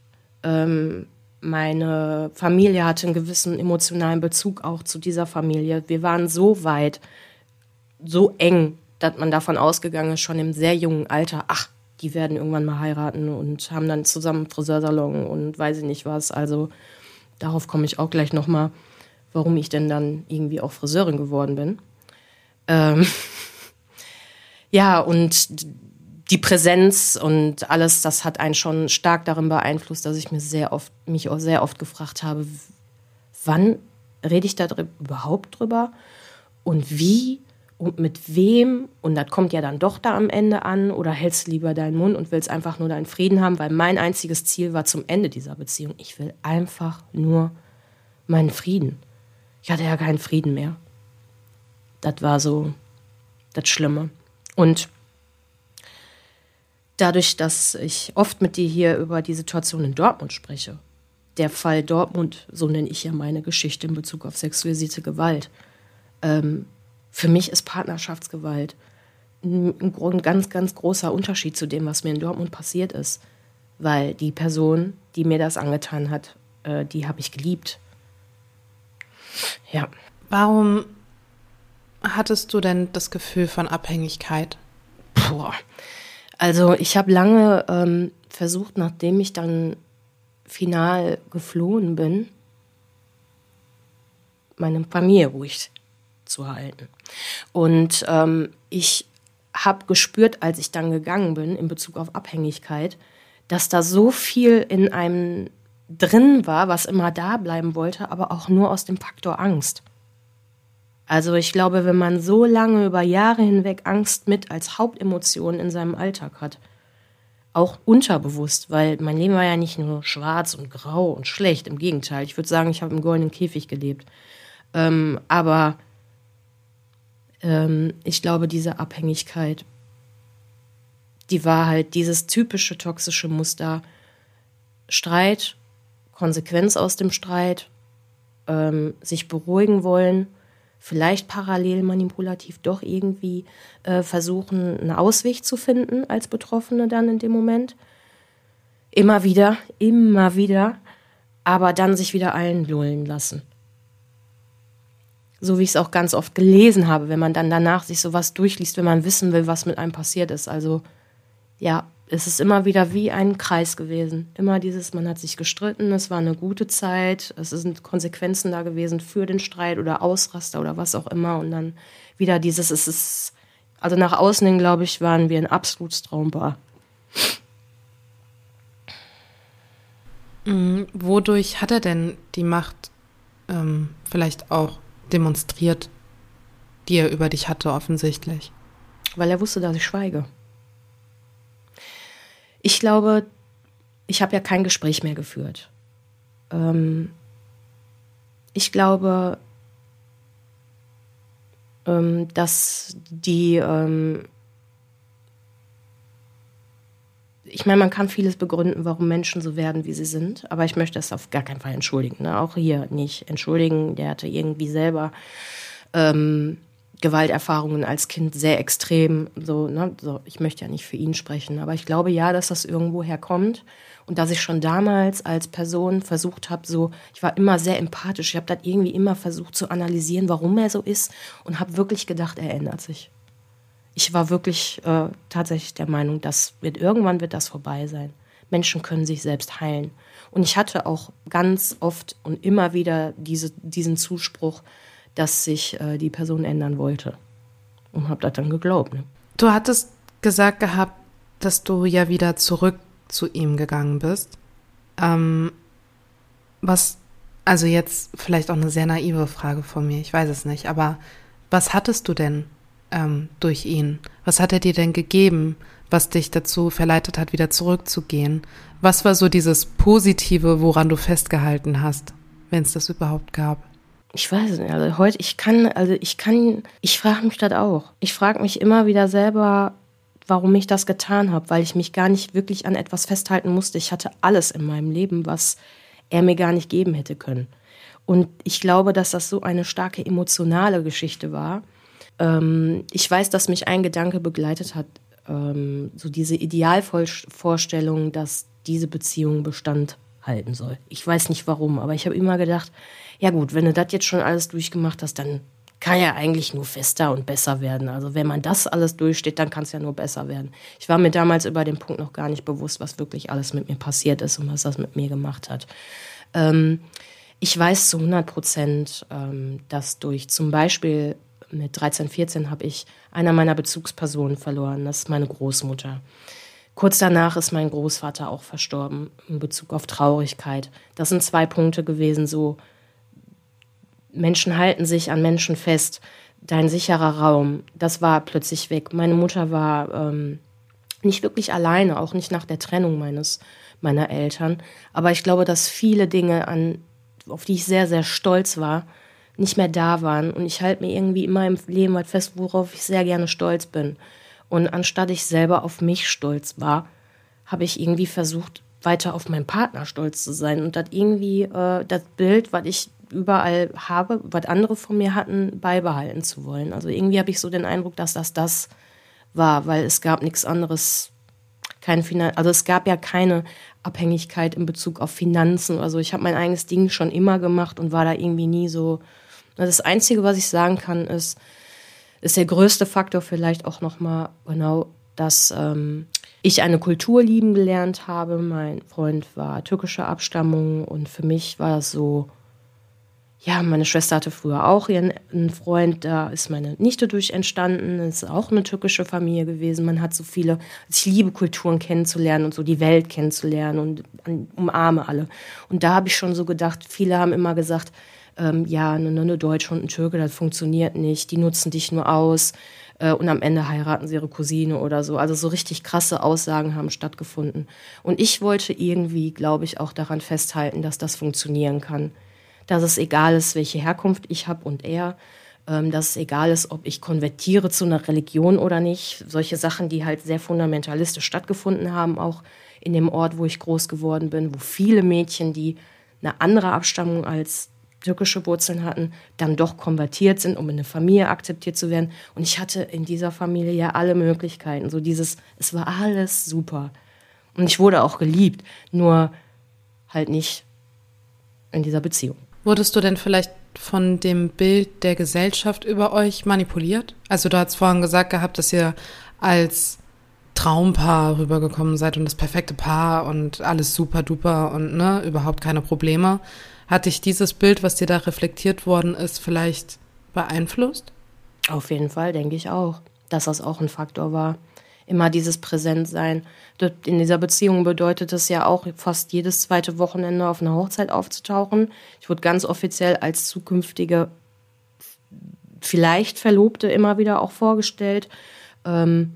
Ähm, meine Familie hatte einen gewissen emotionalen Bezug auch zu dieser Familie. Wir waren so weit, so eng, dass man davon ausgegangen ist, schon im sehr jungen Alter, ach, die werden irgendwann mal heiraten und haben dann zusammen Friseursalon und weiß ich nicht was. Also darauf komme ich auch gleich nochmal, warum ich denn dann irgendwie auch Friseurin geworden bin. Ähm <laughs> ja, und die Präsenz und alles, das hat einen schon stark darin beeinflusst, dass ich mir sehr oft, mich auch sehr oft gefragt habe, wann rede ich da überhaupt drüber und wie und mit wem und das kommt ja dann doch da am Ende an oder hältst lieber deinen Mund und willst einfach nur deinen Frieden haben, weil mein einziges Ziel war zum Ende dieser Beziehung, ich will einfach nur meinen Frieden. Ich hatte ja keinen Frieden mehr. Das war so das Schlimme. Und dadurch, dass ich oft mit dir hier über die Situation in Dortmund spreche, der Fall Dortmund, so nenne ich ja meine Geschichte in Bezug auf sexualisierte Gewalt, ähm, für mich ist Partnerschaftsgewalt ein, ein ganz, ganz großer Unterschied zu dem, was mir in Dortmund passiert ist. Weil die Person, die mir das angetan hat, äh, die habe ich geliebt. Ja. Warum hattest du denn das Gefühl von Abhängigkeit? Boah. Also ich habe lange ähm, versucht, nachdem ich dann final geflohen bin, meine Familie ruhig zu halten. Und ähm, ich habe gespürt, als ich dann gegangen bin in Bezug auf Abhängigkeit, dass da so viel in einem drin war, was immer da bleiben wollte, aber auch nur aus dem Faktor Angst. Also ich glaube, wenn man so lange über Jahre hinweg Angst mit als Hauptemotion in seinem Alltag hat, auch unterbewusst, weil mein Leben war ja nicht nur schwarz und grau und schlecht, im Gegenteil. Ich würde sagen, ich habe im goldenen Käfig gelebt. Ähm, aber ähm, ich glaube, diese Abhängigkeit, die war halt dieses typische toxische Muster. Streit, Konsequenz aus dem Streit, ähm, sich beruhigen wollen, vielleicht parallel manipulativ doch irgendwie äh, versuchen, einen Ausweg zu finden als Betroffene dann in dem Moment. Immer wieder, immer wieder, aber dann sich wieder einlullen lassen so wie ich es auch ganz oft gelesen habe, wenn man dann danach sich sowas durchliest, wenn man wissen will, was mit einem passiert ist. Also ja, es ist immer wieder wie ein Kreis gewesen. Immer dieses, man hat sich gestritten, es war eine gute Zeit, es sind Konsequenzen da gewesen für den Streit oder Ausraster oder was auch immer. Und dann wieder dieses, es ist, also nach außen hin, glaube ich, waren wir ein absolutes Traumpaar. Mhm. Wodurch hat er denn die Macht ähm, vielleicht auch demonstriert, die er über dich hatte, offensichtlich. Weil er wusste, dass ich schweige. Ich glaube, ich habe ja kein Gespräch mehr geführt. Ähm, ich glaube, ähm, dass die ähm, ich meine, man kann vieles begründen, warum Menschen so werden, wie sie sind, aber ich möchte das auf gar keinen Fall entschuldigen. Ne? Auch hier nicht entschuldigen. Der hatte irgendwie selber ähm, Gewalterfahrungen als Kind sehr extrem. So, ne? so, ich möchte ja nicht für ihn sprechen, aber ich glaube ja, dass das irgendwo herkommt und dass ich schon damals als Person versucht habe, so, ich war immer sehr empathisch. Ich habe das irgendwie immer versucht zu analysieren, warum er so ist und habe wirklich gedacht, er ändert sich ich war wirklich äh, tatsächlich der Meinung, dass wird irgendwann wird das vorbei sein. Menschen können sich selbst heilen. Und ich hatte auch ganz oft und immer wieder diese, diesen Zuspruch, dass sich äh, die Person ändern wollte. Und habe das dann geglaubt. Ne? Du hattest gesagt gehabt, dass du ja wieder zurück zu ihm gegangen bist. Ähm, was, also jetzt vielleicht auch eine sehr naive Frage von mir, ich weiß es nicht, aber was hattest du denn ähm, durch ihn? Was hat er dir denn gegeben, was dich dazu verleitet hat, wieder zurückzugehen? Was war so dieses Positive, woran du festgehalten hast, wenn es das überhaupt gab? Ich weiß nicht, also heute, ich kann, also ich kann, ich frage mich das auch. Ich frage mich immer wieder selber, warum ich das getan habe, weil ich mich gar nicht wirklich an etwas festhalten musste. Ich hatte alles in meinem Leben, was er mir gar nicht geben hätte können. Und ich glaube, dass das so eine starke emotionale Geschichte war, ähm, ich weiß, dass mich ein Gedanke begleitet hat, ähm, so diese Idealvorstellung, dass diese Beziehung Bestand halten soll. Ich weiß nicht warum, aber ich habe immer gedacht, ja gut, wenn du das jetzt schon alles durchgemacht hast, dann kann ja eigentlich nur fester und besser werden. Also wenn man das alles durchsteht, dann kann es ja nur besser werden. Ich war mir damals über den Punkt noch gar nicht bewusst, was wirklich alles mit mir passiert ist und was das mit mir gemacht hat. Ähm, ich weiß zu 100 Prozent, ähm, dass durch zum Beispiel mit 13, 14 habe ich einer meiner Bezugspersonen verloren. Das ist meine Großmutter. Kurz danach ist mein Großvater auch verstorben in Bezug auf Traurigkeit. Das sind zwei Punkte gewesen, so Menschen halten sich an Menschen fest. Dein sicherer Raum, das war plötzlich weg. Meine Mutter war ähm, nicht wirklich alleine, auch nicht nach der Trennung meines meiner Eltern. Aber ich glaube, dass viele Dinge, an, auf die ich sehr, sehr stolz war, nicht mehr da waren. Und ich halte mir irgendwie immer im Leben halt fest, worauf ich sehr gerne stolz bin. Und anstatt ich selber auf mich stolz war, habe ich irgendwie versucht, weiter auf meinen Partner stolz zu sein und das irgendwie äh, das Bild, was ich überall habe, was andere von mir hatten, beibehalten zu wollen. Also irgendwie habe ich so den Eindruck, dass das das war, weil es gab nichts anderes, kein Finan also es gab ja keine Abhängigkeit in Bezug auf Finanzen oder so. Ich habe mein eigenes Ding schon immer gemacht und war da irgendwie nie so. Das Einzige, was ich sagen kann, ist, ist der größte Faktor vielleicht auch nochmal genau, dass ähm, ich eine Kultur lieben gelernt habe. Mein Freund war türkischer Abstammung und für mich war es so, ja, meine Schwester hatte früher auch ihren Freund, da ist meine Nichte durch entstanden, ist auch eine türkische Familie gewesen. Man hat so viele, also ich liebe Kulturen kennenzulernen und so die Welt kennenzulernen und umarme alle. Und da habe ich schon so gedacht, viele haben immer gesagt, ähm, ja, eine, eine Deutsche und ein Türke, das funktioniert nicht, die nutzen dich nur aus äh, und am Ende heiraten sie ihre Cousine oder so. Also so richtig krasse Aussagen haben stattgefunden. Und ich wollte irgendwie, glaube ich, auch daran festhalten, dass das funktionieren kann dass es egal ist, welche Herkunft ich habe und er, ähm, dass es egal ist, ob ich konvertiere zu einer Religion oder nicht. Solche Sachen, die halt sehr fundamentalistisch stattgefunden haben, auch in dem Ort, wo ich groß geworden bin, wo viele Mädchen, die eine andere Abstammung als türkische Wurzeln hatten, dann doch konvertiert sind, um in eine Familie akzeptiert zu werden. Und ich hatte in dieser Familie ja alle Möglichkeiten. So dieses, es war alles super. Und ich wurde auch geliebt, nur halt nicht in dieser Beziehung. Wurdest du denn vielleicht von dem Bild der Gesellschaft über euch manipuliert? Also du hast vorhin gesagt gehabt, dass ihr als Traumpaar rübergekommen seid und das perfekte Paar und alles super duper und ne, überhaupt keine Probleme. Hat dich dieses Bild, was dir da reflektiert worden ist, vielleicht beeinflusst? Auf jeden Fall, denke ich auch, dass das auch ein Faktor war immer dieses Präsentsein. In dieser Beziehung bedeutet es ja auch, fast jedes zweite Wochenende auf einer Hochzeit aufzutauchen. Ich wurde ganz offiziell als zukünftige, vielleicht Verlobte immer wieder auch vorgestellt. Ähm,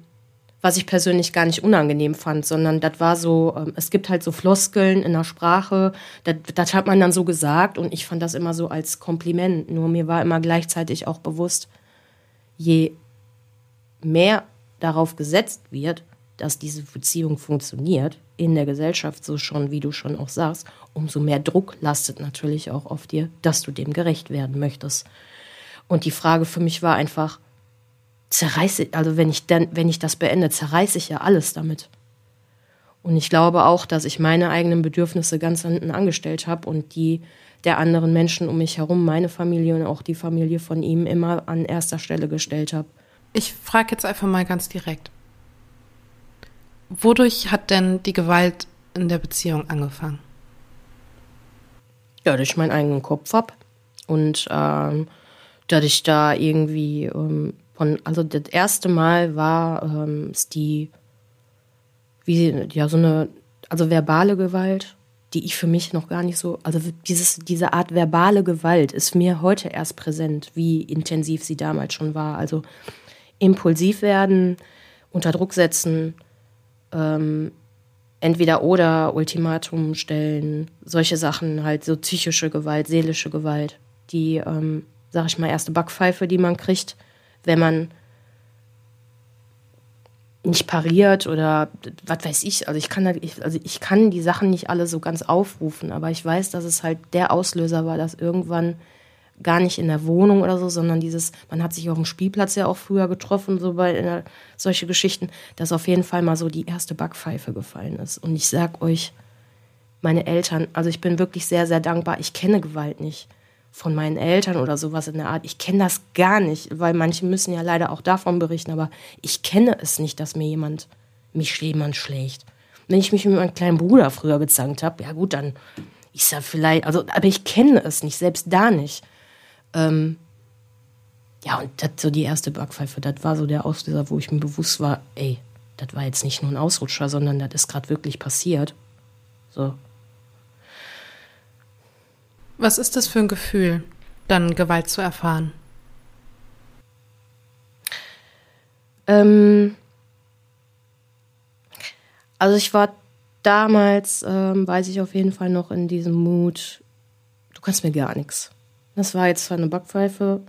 was ich persönlich gar nicht unangenehm fand, sondern das war so, ähm, es gibt halt so Floskeln in der Sprache, das, das hat man dann so gesagt und ich fand das immer so als Kompliment. Nur mir war immer gleichzeitig auch bewusst, je mehr darauf gesetzt wird, dass diese Beziehung funktioniert, in der Gesellschaft so schon, wie du schon auch sagst, umso mehr Druck lastet natürlich auch auf dir, dass du dem gerecht werden möchtest. Und die Frage für mich war einfach, zerreiße, also wenn ich dann, wenn ich das beende, zerreiße ich ja alles damit. Und ich glaube auch, dass ich meine eigenen Bedürfnisse ganz hinten angestellt habe und die der anderen Menschen um mich herum, meine Familie und auch die Familie von ihm immer an erster Stelle gestellt habe. Ich frage jetzt einfach mal ganz direkt. Wodurch hat denn die Gewalt in der Beziehung angefangen? Ja, durch meinen eigenen Kopf ab. Und ähm, dass ich da irgendwie ähm, von, also das erste Mal war ähm, die, wie, ja, so eine, also verbale Gewalt, die ich für mich noch gar nicht so, also dieses, diese Art verbale Gewalt ist mir heute erst präsent, wie intensiv sie damals schon war. Also impulsiv werden, unter Druck setzen, ähm, entweder oder Ultimatum stellen, solche Sachen, halt so psychische Gewalt, seelische Gewalt, die, ähm, sag ich mal, erste Backpfeife, die man kriegt, wenn man nicht pariert oder was weiß ich. Also ich kann also ich kann die Sachen nicht alle so ganz aufrufen, aber ich weiß, dass es halt der Auslöser war, dass irgendwann gar nicht in der Wohnung oder so, sondern dieses, man hat sich auf dem Spielplatz ja auch früher getroffen, so bei der, solche Geschichten, dass auf jeden Fall mal so die erste Backpfeife gefallen ist. Und ich sag euch, meine Eltern, also ich bin wirklich sehr, sehr dankbar. Ich kenne Gewalt nicht von meinen Eltern oder sowas in der Art. Ich kenne das gar nicht, weil manche müssen ja leider auch davon berichten, aber ich kenne es nicht, dass mir jemand, mich jemand schlägt. Wenn ich mich mit meinem kleinen Bruder früher gezankt habe, ja gut, dann ist ja vielleicht, also, aber ich kenne es nicht, selbst da nicht. Ähm, ja, und das so die erste Backpfeife, das war so der Auslöser, wo ich mir bewusst war, ey, das war jetzt nicht nur ein Ausrutscher, sondern das ist gerade wirklich passiert. So. Was ist das für ein Gefühl, dann Gewalt zu erfahren? Ähm, also ich war damals, ähm, weiß ich auf jeden Fall noch in diesem Mut, du kannst mir gar nichts. Das war jetzt zwar eine Backpfeife,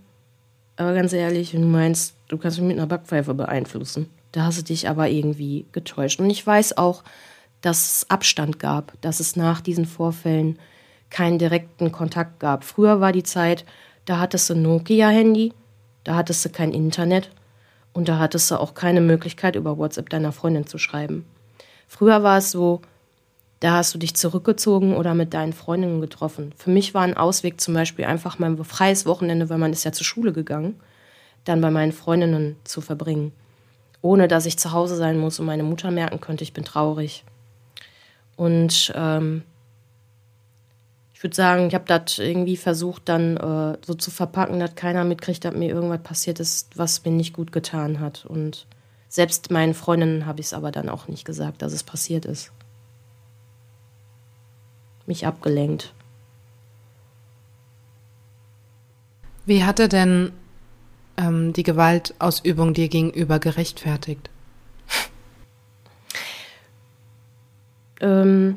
aber ganz ehrlich, wenn du meinst, du kannst mich mit einer Backpfeife beeinflussen, da hast du dich aber irgendwie getäuscht. Und ich weiß auch, dass es Abstand gab, dass es nach diesen Vorfällen keinen direkten Kontakt gab. Früher war die Zeit, da hattest du ein Nokia-Handy, da hattest du kein Internet und da hattest du auch keine Möglichkeit, über WhatsApp deiner Freundin zu schreiben. Früher war es so, da hast du dich zurückgezogen oder mit deinen Freundinnen getroffen. Für mich war ein Ausweg zum Beispiel einfach mein freies Wochenende, weil man ist ja zur Schule gegangen, dann bei meinen Freundinnen zu verbringen. Ohne dass ich zu Hause sein muss und meine Mutter merken könnte, ich bin traurig. Und ähm, ich würde sagen, ich habe das irgendwie versucht, dann äh, so zu verpacken, dass keiner mitkriegt, dass mir irgendwas passiert ist, was mir nicht gut getan hat. Und selbst meinen Freundinnen habe ich es aber dann auch nicht gesagt, dass es passiert ist mich abgelenkt. Wie hat er denn ähm, die Gewaltausübung dir gegenüber gerechtfertigt? ähm,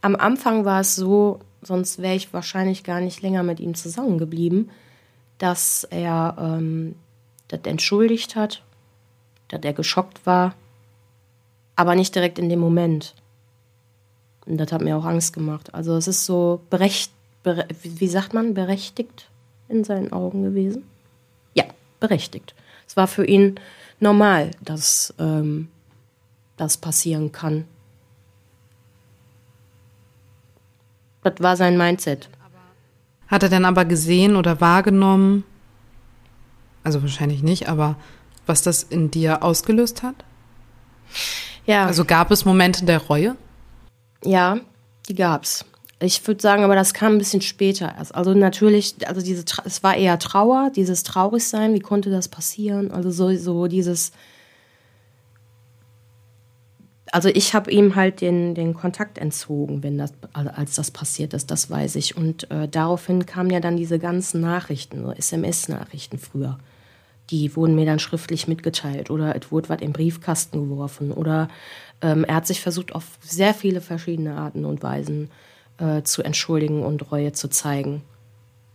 am Anfang war es so, sonst wäre ich wahrscheinlich gar nicht länger mit ihm zusammengeblieben, dass er ähm, das entschuldigt hat, dass er geschockt war, aber nicht direkt in dem Moment. Und das hat mir auch Angst gemacht. Also es ist so berecht, bere, wie sagt man, berechtigt in seinen Augen gewesen. Ja, berechtigt. Es war für ihn normal, dass ähm, das passieren kann. Das war sein Mindset. Hat er denn aber gesehen oder wahrgenommen, also wahrscheinlich nicht, aber was das in dir ausgelöst hat? Ja. Also gab es Momente der Reue? Ja, die gab's. Ich würde sagen, aber das kam ein bisschen später erst. Also natürlich, also diese, es war eher Trauer, dieses Traurigsein, wie konnte das passieren? Also so, so dieses, also ich habe ihm halt den, den Kontakt entzogen, wenn das, als das passiert ist, das weiß ich. Und äh, daraufhin kamen ja dann diese ganzen Nachrichten, so SMS-Nachrichten früher die wurden mir dann schriftlich mitgeteilt oder es wurde was im Briefkasten geworfen oder ähm, er hat sich versucht, auf sehr viele verschiedene Arten und Weisen äh, zu entschuldigen und Reue zu zeigen.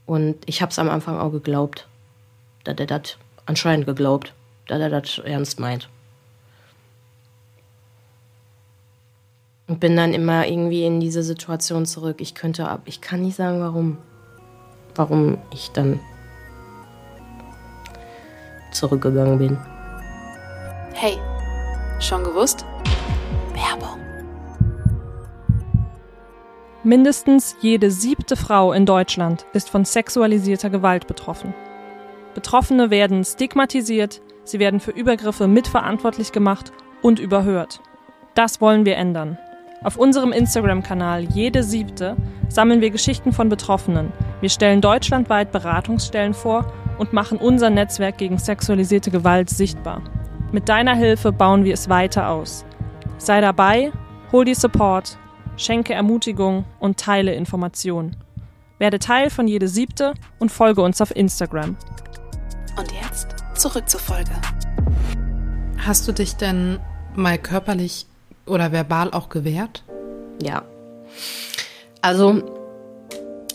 Und ich habe es am Anfang auch geglaubt, dass er das anscheinend geglaubt, dass er das ernst meint. Und bin dann immer irgendwie in diese Situation zurück. Ich könnte ab, ich kann nicht sagen, warum, warum ich dann zurückgegangen bin. Hey, schon gewusst? Werbung. Mindestens jede siebte Frau in Deutschland ist von sexualisierter Gewalt betroffen. Betroffene werden stigmatisiert, sie werden für Übergriffe mitverantwortlich gemacht und überhört. Das wollen wir ändern. Auf unserem Instagram-Kanal Jede Siebte sammeln wir Geschichten von Betroffenen. Wir stellen deutschlandweit Beratungsstellen vor und machen unser Netzwerk gegen sexualisierte Gewalt sichtbar. Mit deiner Hilfe bauen wir es weiter aus. Sei dabei, hol die Support, schenke Ermutigung und teile Informationen. Werde Teil von Jede Siebte und folge uns auf Instagram. Und jetzt zurück zur Folge. Hast du dich denn mal körperlich oder verbal auch gewehrt? Ja. Also,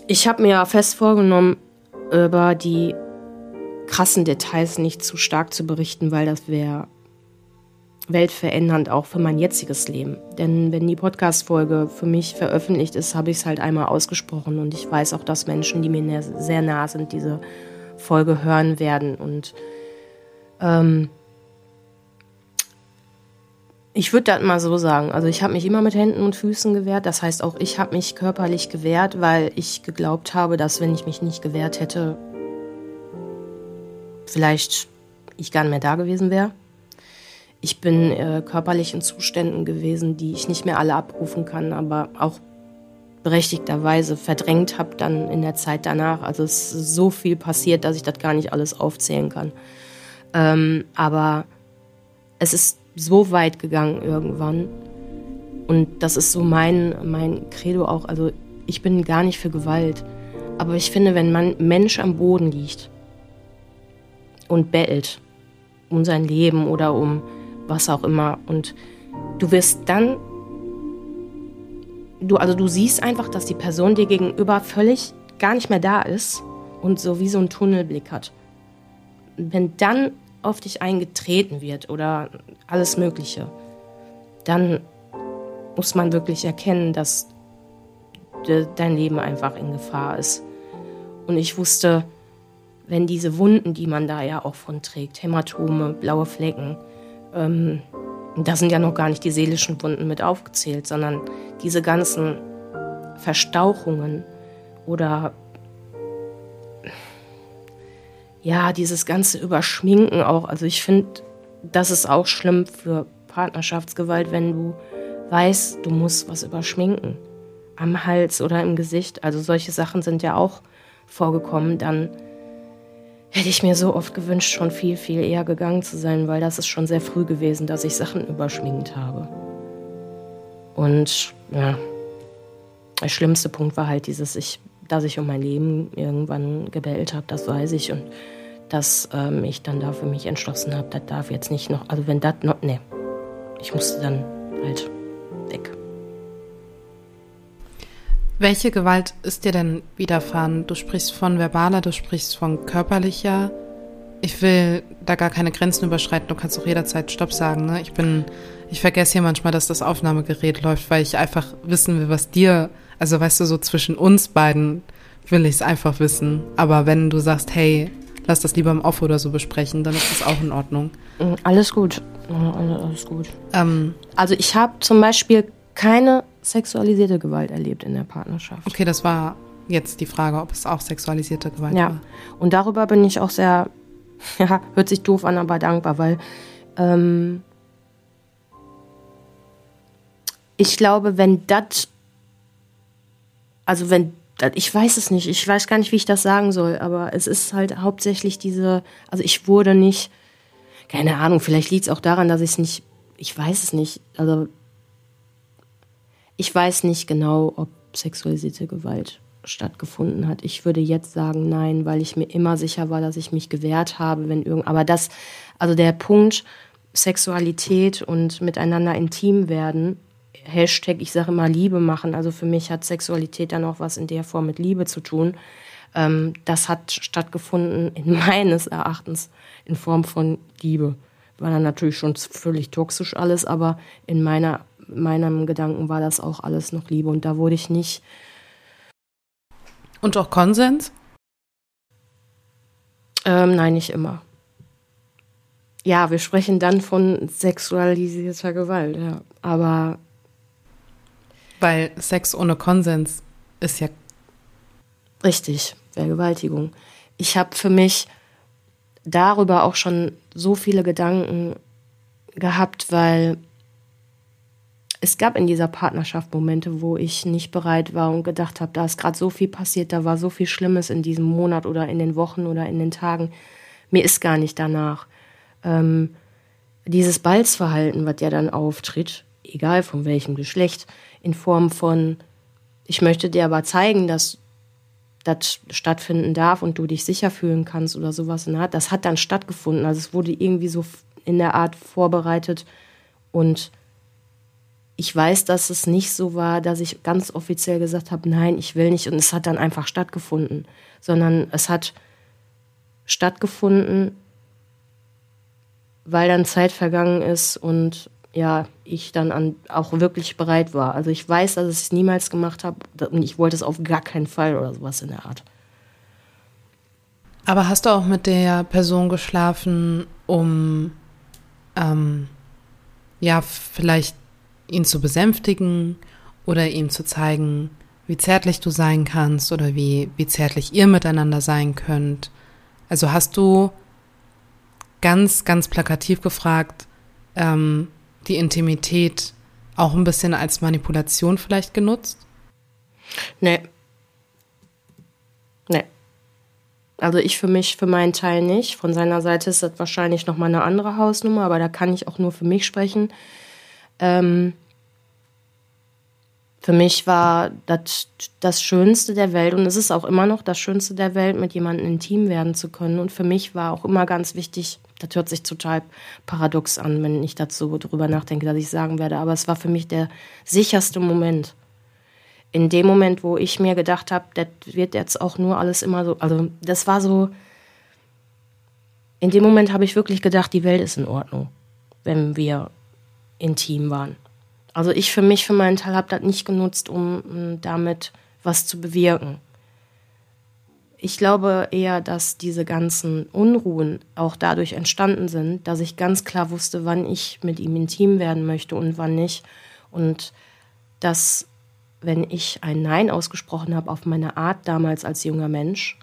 ich habe mir fest vorgenommen, über die krassen Details nicht zu stark zu berichten, weil das wäre weltverändernd auch für mein jetziges Leben. Denn wenn die Podcast-Folge für mich veröffentlicht ist, habe ich es halt einmal ausgesprochen und ich weiß auch, dass Menschen, die mir sehr nah sind, diese Folge hören werden. Und ähm, Ich würde das mal so sagen. Also ich habe mich immer mit Händen und Füßen gewehrt. Das heißt, auch ich habe mich körperlich gewehrt, weil ich geglaubt habe, dass wenn ich mich nicht gewehrt hätte, vielleicht ich gar nicht mehr da gewesen wäre. Ich bin äh, körperlich in Zuständen gewesen, die ich nicht mehr alle abrufen kann, aber auch berechtigterweise verdrängt habe dann in der Zeit danach. Also es ist so viel passiert, dass ich das gar nicht alles aufzählen kann. Ähm, aber es ist so weit gegangen irgendwann. Und das ist so mein, mein Credo auch. Also ich bin gar nicht für Gewalt. Aber ich finde, wenn man Mensch am Boden liegt und bellt um sein Leben oder um was auch immer und du wirst dann, du, also du siehst einfach, dass die Person dir gegenüber völlig gar nicht mehr da ist und so wie so einen Tunnelblick hat. Wenn dann auf dich eingetreten wird oder alles Mögliche, dann muss man wirklich erkennen, dass dein Leben einfach in Gefahr ist. Und ich wusste, wenn diese Wunden, die man da ja auch von trägt, Hämatome, blaue Flecken, ähm, da sind ja noch gar nicht die seelischen Wunden mit aufgezählt, sondern diese ganzen Verstauchungen oder ja, dieses ganze Überschminken auch. Also ich finde, das ist auch schlimm für Partnerschaftsgewalt, wenn du weißt, du musst was überschminken. Am Hals oder im Gesicht. Also solche Sachen sind ja auch vorgekommen. Dann hätte ich mir so oft gewünscht, schon viel, viel eher gegangen zu sein, weil das ist schon sehr früh gewesen, dass ich Sachen überschminkt habe. Und ja, der schlimmste Punkt war halt dieses, ich, dass ich um mein Leben irgendwann gebellt habe, das weiß ich. Und dass ähm, ich dann da für mich entschlossen habe, das darf jetzt nicht noch, also wenn das noch, ne, ich musste dann halt weg. Welche Gewalt ist dir denn widerfahren? Du sprichst von verbaler, du sprichst von körperlicher. Ich will da gar keine Grenzen überschreiten. Du kannst auch jederzeit Stopp sagen. Ne? Ich bin, ich vergesse hier manchmal, dass das Aufnahmegerät läuft, weil ich einfach wissen will, was dir, also weißt du, so zwischen uns beiden will ich es einfach wissen. Aber wenn du sagst, hey, lass das lieber im Off oder so besprechen, dann ist das auch in Ordnung. Mm, alles gut. Alles gut. Ähm, also ich habe zum Beispiel keine sexualisierte Gewalt erlebt in der Partnerschaft. Okay, das war jetzt die Frage, ob es auch sexualisierte Gewalt ja. war. Ja, und darüber bin ich auch sehr, <laughs> ja, hört sich doof an, aber dankbar, weil ähm, ich glaube, wenn das, also wenn ich weiß es nicht, ich weiß gar nicht, wie ich das sagen soll, aber es ist halt hauptsächlich diese, also ich wurde nicht, keine Ahnung, vielleicht liegt es auch daran, dass ich es nicht, ich weiß es nicht, also ich weiß nicht genau, ob sexualisierte Gewalt stattgefunden hat. Ich würde jetzt sagen nein, weil ich mir immer sicher war, dass ich mich gewehrt habe, wenn irgend, aber das, also der Punkt Sexualität und miteinander intim werden, Hashtag, ich sage immer Liebe machen. Also für mich hat Sexualität dann auch was in der Form mit Liebe zu tun. Ähm, das hat stattgefunden in <laughs> meines Erachtens in Form von Liebe. War dann natürlich schon völlig toxisch alles, aber in meiner, meinem Gedanken war das auch alles noch Liebe und da wurde ich nicht. Und auch Konsens? Ähm, nein, nicht immer. Ja, wir sprechen dann von sexualisierter Gewalt, ja. Aber weil Sex ohne Konsens ist ja. Richtig, Vergewaltigung. Ich habe für mich darüber auch schon so viele Gedanken gehabt, weil es gab in dieser Partnerschaft Momente, wo ich nicht bereit war und gedacht habe, da ist gerade so viel passiert, da war so viel Schlimmes in diesem Monat oder in den Wochen oder in den Tagen. Mir ist gar nicht danach. Ähm, dieses Balzverhalten, was ja dann auftritt, egal von welchem Geschlecht, in Form von, ich möchte dir aber zeigen, dass das stattfinden darf und du dich sicher fühlen kannst oder sowas. Das hat dann stattgefunden. Also es wurde irgendwie so in der Art vorbereitet und ich weiß, dass es nicht so war, dass ich ganz offiziell gesagt habe, nein, ich will nicht und es hat dann einfach stattgefunden, sondern es hat stattgefunden, weil dann Zeit vergangen ist und ja, ich dann an, auch wirklich bereit war. Also ich weiß, dass ich es niemals gemacht habe und ich wollte es auf gar keinen Fall oder sowas in der Art. Aber hast du auch mit der Person geschlafen, um ähm, ja, vielleicht ihn zu besänftigen oder ihm zu zeigen, wie zärtlich du sein kannst oder wie, wie zärtlich ihr miteinander sein könnt. Also hast du ganz, ganz plakativ gefragt, ähm, die Intimität auch ein bisschen als Manipulation vielleicht genutzt? Nee. Nee. Also ich für mich, für meinen Teil nicht. Von seiner Seite ist das wahrscheinlich nochmal eine andere Hausnummer, aber da kann ich auch nur für mich sprechen. Ähm, für mich war das das Schönste der Welt und es ist auch immer noch das Schönste der Welt, mit jemandem intim werden zu können. Und für mich war auch immer ganz wichtig, das hört sich total paradox an, wenn ich dazu drüber nachdenke, dass ich sagen werde, aber es war für mich der sicherste Moment. In dem Moment, wo ich mir gedacht habe, das wird jetzt auch nur alles immer so, also das war so, in dem Moment habe ich wirklich gedacht, die Welt ist in Ordnung, wenn wir intim waren. Also ich für mich, für meinen Teil, habe das nicht genutzt, um mm, damit was zu bewirken. Ich glaube eher, dass diese ganzen Unruhen auch dadurch entstanden sind, dass ich ganz klar wusste, wann ich mit ihm intim werden möchte und wann nicht. Und dass, wenn ich ein Nein ausgesprochen habe auf meine Art damals als junger Mensch,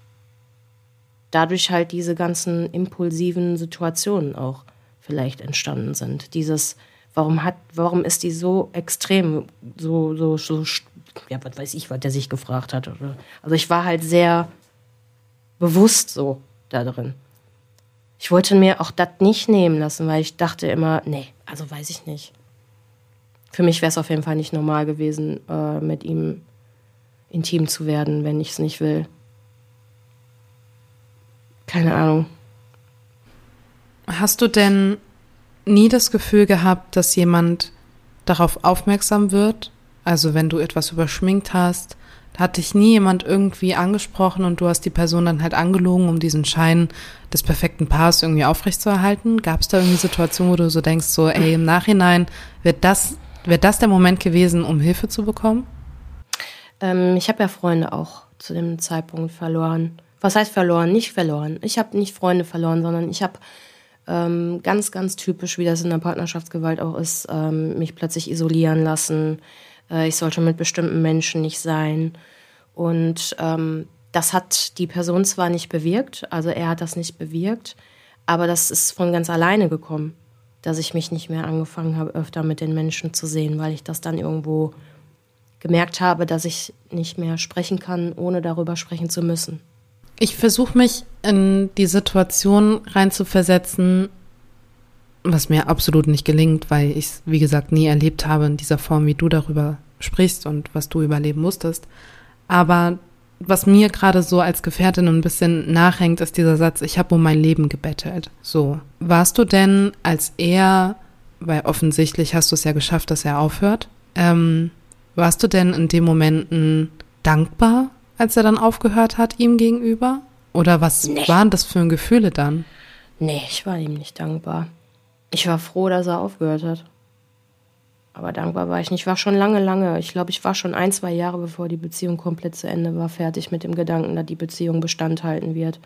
dadurch halt diese ganzen impulsiven Situationen auch vielleicht entstanden sind. Dieses, Warum hat, warum ist die so extrem, so, so, so, ja, was weiß ich, was der sich gefragt hat. Also ich war halt sehr bewusst so da drin. Ich wollte mir auch das nicht nehmen lassen, weil ich dachte immer, nee, also weiß ich nicht. Für mich wäre es auf jeden Fall nicht normal gewesen, äh, mit ihm intim zu werden, wenn ich es nicht will. Keine Ahnung. Hast du denn nie das Gefühl gehabt, dass jemand darauf aufmerksam wird? Also wenn du etwas überschminkt hast, hat dich nie jemand irgendwie angesprochen und du hast die Person dann halt angelogen, um diesen Schein des perfekten Paares irgendwie aufrechtzuerhalten? Gab es da irgendwie Situationen, wo du so denkst, so, ey, im Nachhinein wird das, wäre das der Moment gewesen, um Hilfe zu bekommen? Ähm, ich habe ja Freunde auch zu dem Zeitpunkt verloren. Was heißt verloren? Nicht verloren. Ich habe nicht Freunde verloren, sondern ich habe ähm, ganz, ganz typisch, wie das in der Partnerschaftsgewalt auch ist, ähm, mich plötzlich isolieren lassen. Äh, ich sollte mit bestimmten Menschen nicht sein. Und ähm, das hat die Person zwar nicht bewirkt, also er hat das nicht bewirkt, aber das ist von ganz alleine gekommen, dass ich mich nicht mehr angefangen habe, öfter mit den Menschen zu sehen, weil ich das dann irgendwo gemerkt habe, dass ich nicht mehr sprechen kann, ohne darüber sprechen zu müssen. Ich versuche mich in die Situation reinzuversetzen, was mir absolut nicht gelingt, weil ich es, wie gesagt, nie erlebt habe in dieser Form, wie du darüber sprichst und was du überleben musstest. Aber was mir gerade so als Gefährtin ein bisschen nachhängt, ist dieser Satz, ich habe um mein Leben gebettelt. So, warst du denn, als er, weil offensichtlich hast du es ja geschafft, dass er aufhört, ähm, warst du denn in dem Momenten dankbar als er dann aufgehört hat, ihm gegenüber? Oder was nee. waren das für Gefühle dann? Nee, ich war ihm nicht dankbar. Ich war froh, dass er aufgehört hat. Aber dankbar war ich nicht. Ich war schon lange, lange. Ich glaube, ich war schon ein, zwei Jahre, bevor die Beziehung komplett zu Ende war, fertig mit dem Gedanken, dass die Beziehung Bestand halten wird.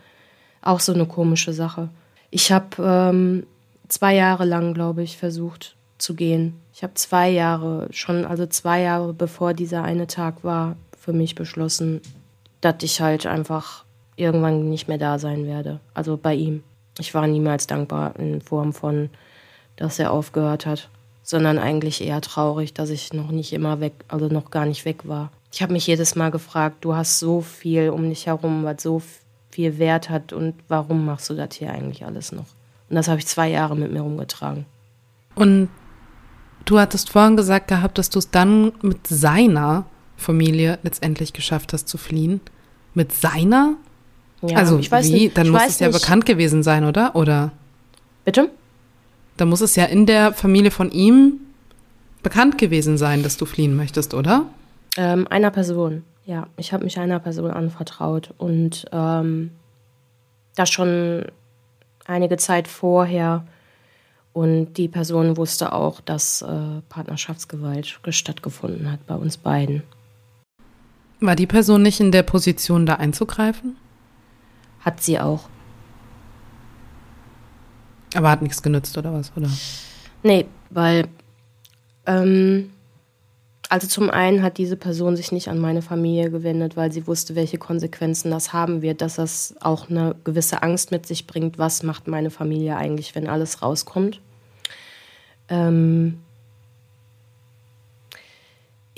Auch so eine komische Sache. Ich habe ähm, zwei Jahre lang, glaube ich, versucht zu gehen. Ich habe zwei Jahre, schon also zwei Jahre bevor dieser eine Tag war, für mich beschlossen, dass ich halt einfach irgendwann nicht mehr da sein werde. Also bei ihm. Ich war niemals dankbar in Form von, dass er aufgehört hat, sondern eigentlich eher traurig, dass ich noch nicht immer weg, also noch gar nicht weg war. Ich habe mich jedes Mal gefragt, du hast so viel um dich herum, was so viel Wert hat und warum machst du das hier eigentlich alles noch? Und das habe ich zwei Jahre mit mir rumgetragen. Und du hattest vorhin gesagt gehabt, dass du es dann mit seiner Familie letztendlich geschafft hast zu fliehen. Mit seiner? Ja, also ich weiß wie? Nicht, Dann muss es ja nicht. bekannt gewesen sein, oder? Oder? Bitte? Dann muss es ja in der Familie von ihm bekannt gewesen sein, dass du fliehen möchtest, oder? Ähm, einer Person, ja. Ich habe mich einer Person anvertraut und ähm, das schon einige Zeit vorher. Und die Person wusste auch, dass äh, Partnerschaftsgewalt stattgefunden hat bei uns beiden. War die Person nicht in der Position, da einzugreifen? Hat sie auch. Aber hat nichts genützt, oder was? Oder? Nee, weil, ähm, also zum einen hat diese Person sich nicht an meine Familie gewendet, weil sie wusste, welche Konsequenzen das haben wird, dass das auch eine gewisse Angst mit sich bringt, was macht meine Familie eigentlich, wenn alles rauskommt. Ähm,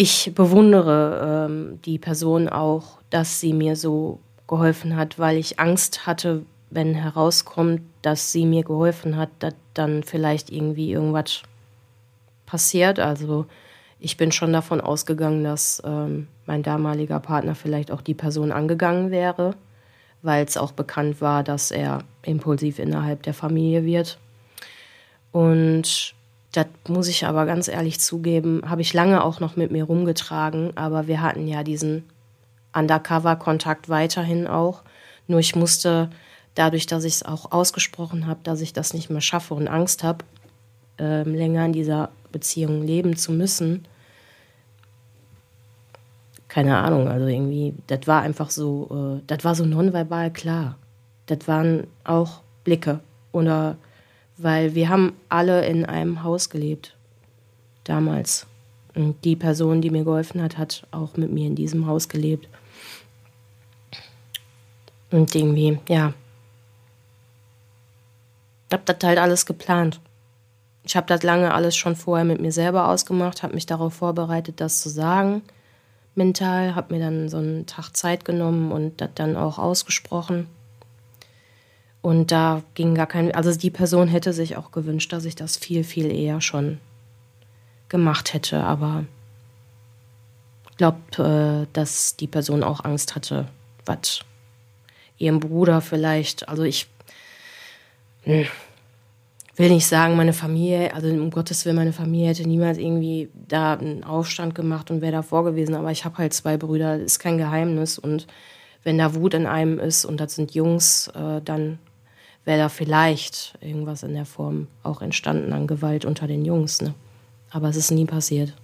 ich bewundere ähm, die Person auch, dass sie mir so geholfen hat, weil ich Angst hatte, wenn herauskommt, dass sie mir geholfen hat, dass dann vielleicht irgendwie irgendwas passiert. Also ich bin schon davon ausgegangen, dass ähm, mein damaliger Partner vielleicht auch die Person angegangen wäre, weil es auch bekannt war, dass er impulsiv innerhalb der Familie wird. Und das muss ich aber ganz ehrlich zugeben, habe ich lange auch noch mit mir rumgetragen, aber wir hatten ja diesen Undercover-Kontakt weiterhin auch. Nur ich musste dadurch, dass ich es auch ausgesprochen habe, dass ich das nicht mehr schaffe und Angst habe, äh, länger in dieser Beziehung leben zu müssen. Keine Ahnung, also irgendwie, das war einfach so, äh, das war so nonverbal klar. Das waren auch Blicke oder weil wir haben alle in einem Haus gelebt damals. Und die Person, die mir geholfen hat, hat auch mit mir in diesem Haus gelebt. Und irgendwie, ja. Ich habe das halt alles geplant. Ich habe das lange alles schon vorher mit mir selber ausgemacht, habe mich darauf vorbereitet, das zu sagen, mental, habe mir dann so einen Tag Zeit genommen und das dann auch ausgesprochen. Und da ging gar kein, also die Person hätte sich auch gewünscht, dass ich das viel, viel eher schon gemacht hätte, aber ich glaube, äh, dass die Person auch Angst hatte, was ihrem Bruder vielleicht, also ich hm, will nicht sagen, meine Familie, also um Gottes Willen, meine Familie hätte niemals irgendwie da einen Aufstand gemacht und wäre davor gewesen, aber ich habe halt zwei Brüder, ist kein Geheimnis. Und wenn da Wut in einem ist und das sind Jungs, äh, dann wäre da vielleicht irgendwas in der Form auch entstanden an Gewalt unter den Jungs. Ne? Aber es ist nie passiert.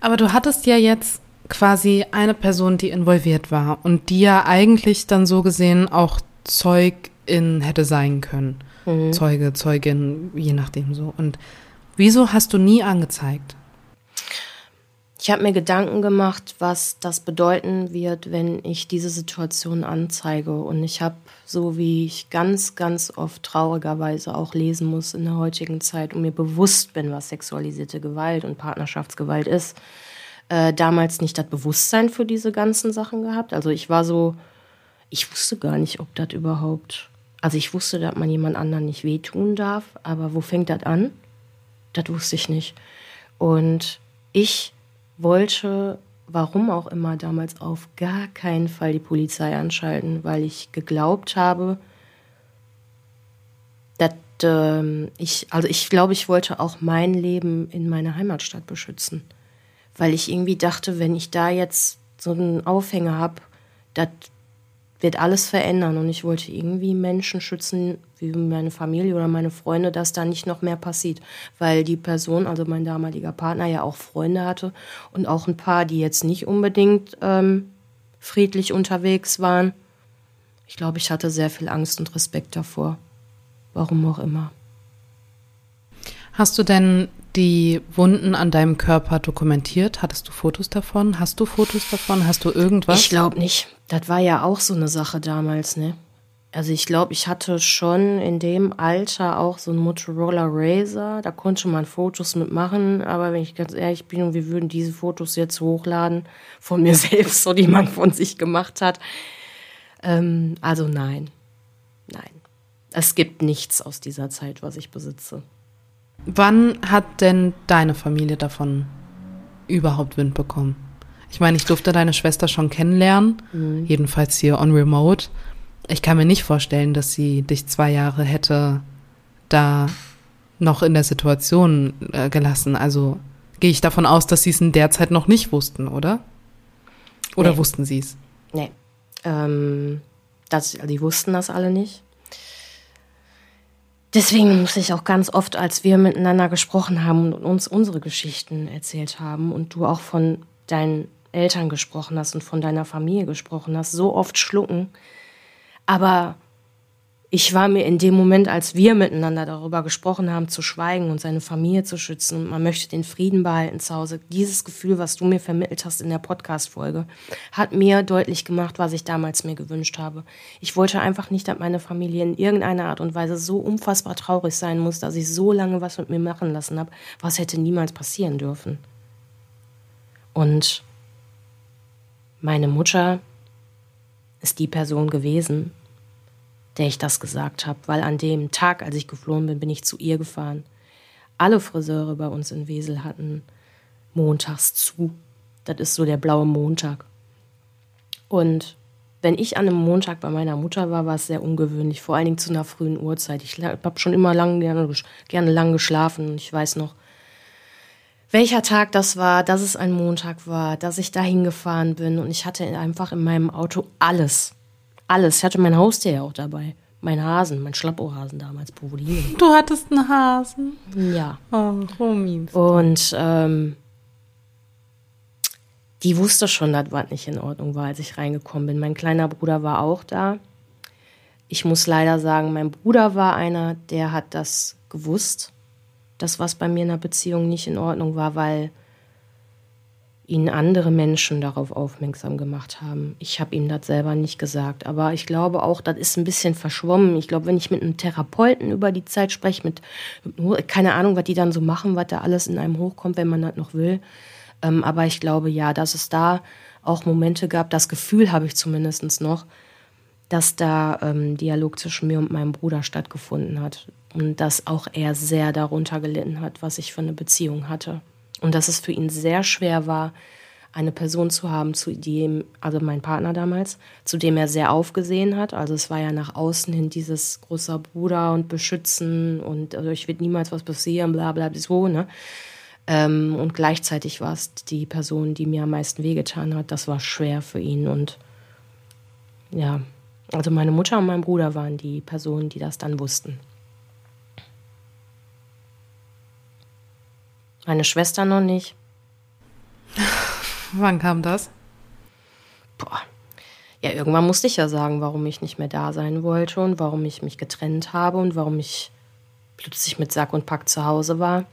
Aber du hattest ja jetzt quasi eine Person, die involviert war und die ja eigentlich dann so gesehen auch Zeugin hätte sein können. Mhm. Zeuge, Zeugin, je nachdem so. Und wieso hast du nie angezeigt? Ich habe mir Gedanken gemacht, was das bedeuten wird, wenn ich diese Situation anzeige. Und ich habe, so wie ich ganz, ganz oft traurigerweise auch lesen muss in der heutigen Zeit und mir bewusst bin, was sexualisierte Gewalt und Partnerschaftsgewalt ist, äh, damals nicht das Bewusstsein für diese ganzen Sachen gehabt. Also ich war so, ich wusste gar nicht, ob das überhaupt, also ich wusste, dass man jemand anderen nicht wehtun darf, aber wo fängt das an? Das wusste ich nicht. Und ich wollte, warum auch immer damals, auf gar keinen Fall die Polizei anschalten, weil ich geglaubt habe, dass äh, ich, also ich glaube, ich wollte auch mein Leben in meiner Heimatstadt beschützen. Weil ich irgendwie dachte, wenn ich da jetzt so einen Aufhänger habe, das wird alles verändern und ich wollte irgendwie Menschen schützen, wie meine Familie oder meine Freunde, dass da nicht noch mehr passiert. Weil die Person, also mein damaliger Partner, ja auch Freunde hatte und auch ein paar, die jetzt nicht unbedingt ähm, friedlich unterwegs waren. Ich glaube, ich hatte sehr viel Angst und Respekt davor. Warum auch immer. Hast du denn die Wunden an deinem Körper dokumentiert? Hattest du Fotos davon? Hast du Fotos davon? Hast du irgendwas? Ich glaube nicht. Das war ja auch so eine Sache damals, ne? Also ich glaube, ich hatte schon in dem Alter auch so ein Motorola Razer. Da konnte man Fotos mitmachen. Aber wenn ich ganz ehrlich bin, und wir würden diese Fotos jetzt hochladen von mir <laughs> selbst, so die man von sich gemacht hat. Ähm, also nein, nein. Es gibt nichts aus dieser Zeit, was ich besitze. Wann hat denn deine Familie davon überhaupt Wind bekommen? Ich meine, ich durfte deine Schwester schon kennenlernen, mhm. jedenfalls hier on remote. Ich kann mir nicht vorstellen, dass sie dich zwei Jahre hätte da noch in der Situation äh, gelassen. Also gehe ich davon aus, dass sie es in der Zeit noch nicht wussten, oder? Oder nee. wussten sie es? Nee. Ähm, das, die wussten das alle nicht. Deswegen muss ich auch ganz oft, als wir miteinander gesprochen haben und uns unsere Geschichten erzählt haben und du auch von deinen Eltern gesprochen hast und von deiner Familie gesprochen hast, so oft schlucken. Aber ich war mir in dem Moment, als wir miteinander darüber gesprochen haben, zu schweigen und seine Familie zu schützen man möchte den Frieden behalten zu Hause. Dieses Gefühl, was du mir vermittelt hast in der Podcast-Folge, hat mir deutlich gemacht, was ich damals mir gewünscht habe. Ich wollte einfach nicht, dass meine Familie in irgendeiner Art und Weise so unfassbar traurig sein muss, dass ich so lange was mit mir machen lassen habe. Was hätte niemals passieren dürfen. Und meine Mutter ist die Person gewesen, der ich das gesagt habe, weil an dem Tag, als ich geflohen bin, bin ich zu ihr gefahren. Alle Friseure bei uns in Wesel hatten montags zu. Das ist so der blaue Montag. Und wenn ich an einem Montag bei meiner Mutter war, war es sehr ungewöhnlich, vor allen Dingen zu einer frühen Uhrzeit. Ich habe schon immer lang, gerne, gerne lang geschlafen. Ich weiß noch, welcher Tag das war, dass es ein Montag war, dass ich da hingefahren bin und ich hatte einfach in meinem Auto alles. Alles. Ich hatte mein Haustier ja auch dabei. Mein Hasen, mein Schlappohrhasen damals, Povolino. Du hattest einen Hasen? Ja. Oh, Romis. Und ähm, die wusste schon, dass was nicht in Ordnung war, als ich reingekommen bin. Mein kleiner Bruder war auch da. Ich muss leider sagen, mein Bruder war einer, der hat das gewusst, dass was bei mir in der Beziehung nicht in Ordnung war, weil ihn andere Menschen darauf aufmerksam gemacht haben. Ich habe ihm das selber nicht gesagt, aber ich glaube auch, das ist ein bisschen verschwommen. Ich glaube, wenn ich mit einem Therapeuten über die Zeit spreche, mit keine Ahnung, was die dann so machen, was da alles in einem hochkommt, wenn man das noch will. Ähm, aber ich glaube ja, dass es da auch Momente gab, das Gefühl habe ich zumindest noch, dass da ähm, Dialog zwischen mir und meinem Bruder stattgefunden hat und dass auch er sehr darunter gelitten hat, was ich für eine Beziehung hatte. Und dass es für ihn sehr schwer war, eine Person zu haben, zu dem, also mein Partner damals, zu dem er sehr aufgesehen hat. Also es war ja nach außen hin dieses großer Bruder und Beschützen und also ich wird niemals was passieren, bla bla so, ne? Ähm, und gleichzeitig war es die Person, die mir am meisten wehgetan hat. Das war schwer für ihn. Und ja, also meine Mutter und mein Bruder waren die Personen, die das dann wussten. Meine Schwester noch nicht. Wann kam das? Boah. Ja, irgendwann musste ich ja sagen, warum ich nicht mehr da sein wollte und warum ich mich getrennt habe und warum ich plötzlich mit Sack und Pack zu Hause war.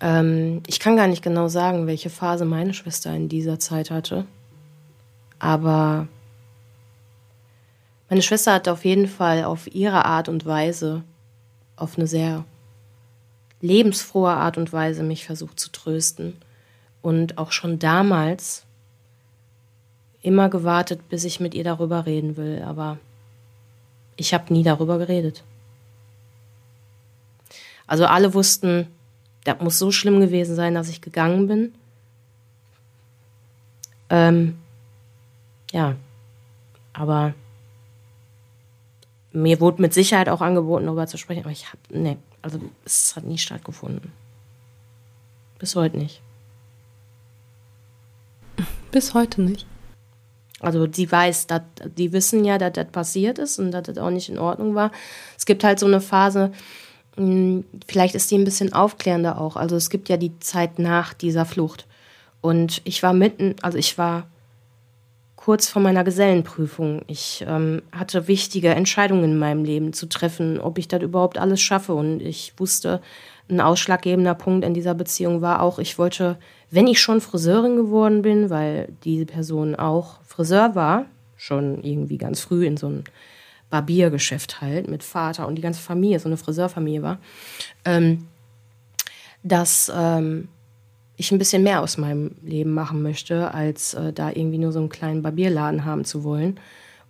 Ähm, ich kann gar nicht genau sagen, welche Phase meine Schwester in dieser Zeit hatte. Aber meine Schwester hat auf jeden Fall auf ihre Art und Weise, auf eine sehr lebensfrohe Art und Weise mich versucht zu trösten. Und auch schon damals immer gewartet, bis ich mit ihr darüber reden will. Aber ich habe nie darüber geredet. Also alle wussten, das muss so schlimm gewesen sein, dass ich gegangen bin. Ähm, ja, aber mir wurde mit Sicherheit auch angeboten, darüber zu sprechen, aber ich habe, nee, also es hat nie stattgefunden. Bis heute nicht. <laughs> Bis heute nicht. Also die weiß, dass die wissen ja, dass das passiert ist und dass das auch nicht in Ordnung war. Es gibt halt so eine Phase, hm, vielleicht ist die ein bisschen aufklärender auch. Also es gibt ja die Zeit nach dieser Flucht. Und ich war mitten, also ich war kurz vor meiner Gesellenprüfung. Ich ähm, hatte wichtige Entscheidungen in meinem Leben zu treffen, ob ich das überhaupt alles schaffe. Und ich wusste, ein ausschlaggebender Punkt in dieser Beziehung war auch, ich wollte, wenn ich schon Friseurin geworden bin, weil diese Person auch Friseur war, schon irgendwie ganz früh in so einem Barbiergeschäft halt mit Vater und die ganze Familie, so eine Friseurfamilie war, ähm, dass ähm, ich ein bisschen mehr aus meinem Leben machen möchte, als äh, da irgendwie nur so einen kleinen Barbierladen haben zu wollen.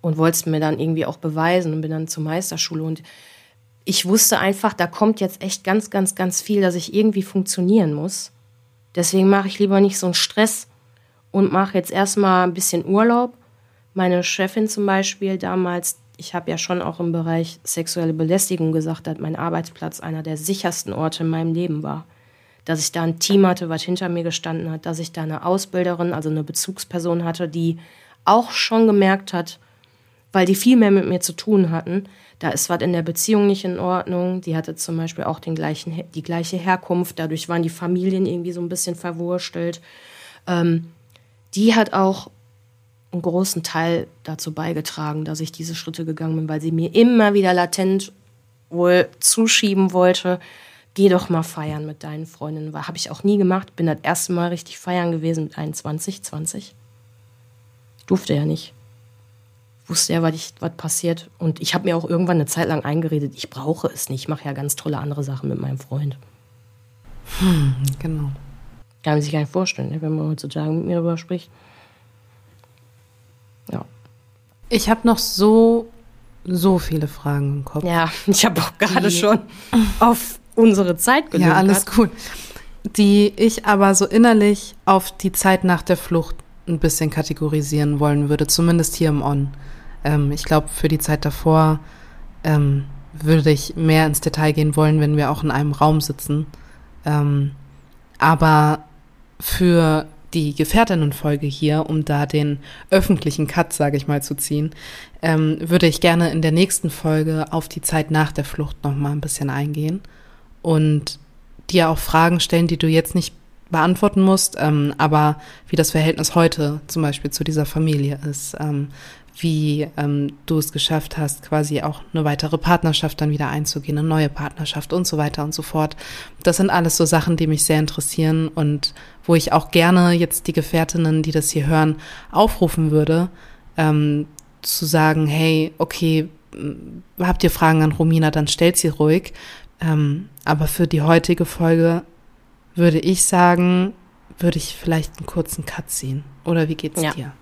Und wollte es mir dann irgendwie auch beweisen und bin dann zur Meisterschule. Und ich wusste einfach, da kommt jetzt echt ganz, ganz, ganz viel, dass ich irgendwie funktionieren muss. Deswegen mache ich lieber nicht so einen Stress und mache jetzt erstmal ein bisschen Urlaub. Meine Chefin zum Beispiel damals, ich habe ja schon auch im Bereich sexuelle Belästigung gesagt, dass mein Arbeitsplatz einer der sichersten Orte in meinem Leben war dass ich da ein Team hatte, was hinter mir gestanden hat, dass ich da eine Ausbilderin, also eine Bezugsperson hatte, die auch schon gemerkt hat, weil die viel mehr mit mir zu tun hatten, da ist was in der Beziehung nicht in Ordnung. Die hatte zum Beispiel auch den gleichen, die gleiche Herkunft, dadurch waren die Familien irgendwie so ein bisschen verwurstelt. Ähm, die hat auch einen großen Teil dazu beigetragen, dass ich diese Schritte gegangen bin, weil sie mir immer wieder latent wohl zuschieben wollte, geh doch mal feiern mit deinen Freundinnen. Weil habe ich auch nie gemacht. Bin das erste Mal richtig feiern gewesen mit 21, 20. Ich durfte ja nicht. Wusste ja, was, ich, was passiert. Und ich habe mir auch irgendwann eine Zeit lang eingeredet, ich brauche es nicht. Ich mache ja ganz tolle andere Sachen mit meinem Freund. Hm, genau. Kann man sich gar nicht vorstellen, ne, wenn man heutzutage mit mir darüber spricht. Ja. Ich habe noch so, so viele Fragen im Kopf. Ja, <laughs> ich habe auch gerade schon <laughs> auf unsere Zeit gelegt. Ja, alles gut. Die ich aber so innerlich auf die Zeit nach der Flucht ein bisschen kategorisieren wollen würde, zumindest hier im On. Ähm, ich glaube, für die Zeit davor ähm, würde ich mehr ins Detail gehen wollen, wenn wir auch in einem Raum sitzen. Ähm, aber für die Gefährtinnenfolge hier, um da den öffentlichen Cut, sage ich mal, zu ziehen, ähm, würde ich gerne in der nächsten Folge auf die Zeit nach der Flucht noch mal ein bisschen eingehen und dir auch Fragen stellen, die du jetzt nicht beantworten musst, ähm, aber wie das Verhältnis heute zum Beispiel zu dieser Familie ist, ähm, wie ähm, du es geschafft hast, quasi auch eine weitere Partnerschaft dann wieder einzugehen, eine neue Partnerschaft und so weiter und so fort. Das sind alles so Sachen, die mich sehr interessieren und wo ich auch gerne jetzt die Gefährtinnen, die das hier hören, aufrufen würde, ähm, zu sagen, hey, okay, habt ihr Fragen an Romina, dann stellt sie ruhig. Ähm, aber für die heutige Folge würde ich sagen, würde ich vielleicht einen kurzen Cut ziehen. Oder wie geht's ja. dir?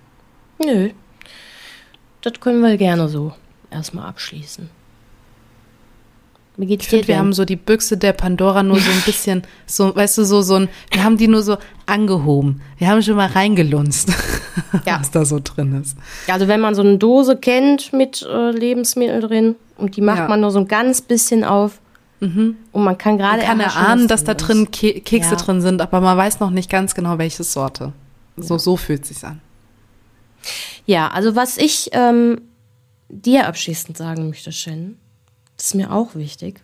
Nö. Das können wir gerne so erstmal abschließen. Wie geht's ich dir? Find, wir haben so die Büchse der Pandora nur so ein <laughs> bisschen, so, weißt du, so, so ein, wir haben die nur so angehoben. Wir haben schon mal reingelunzt, <laughs> ja. was da so drin ist. Also wenn man so eine Dose kennt mit äh, Lebensmitteln drin und die macht ja. man nur so ein ganz bisschen auf, Mhm. Und man kann gerade. Man kann erahnen, dass da drin Ke Kekse ja. drin sind, aber man weiß noch nicht ganz genau, welche Sorte. So, ja. so fühlt es sich an. Ja, also was ich ähm, dir abschließend sagen möchte, Shen, das ist mir auch wichtig.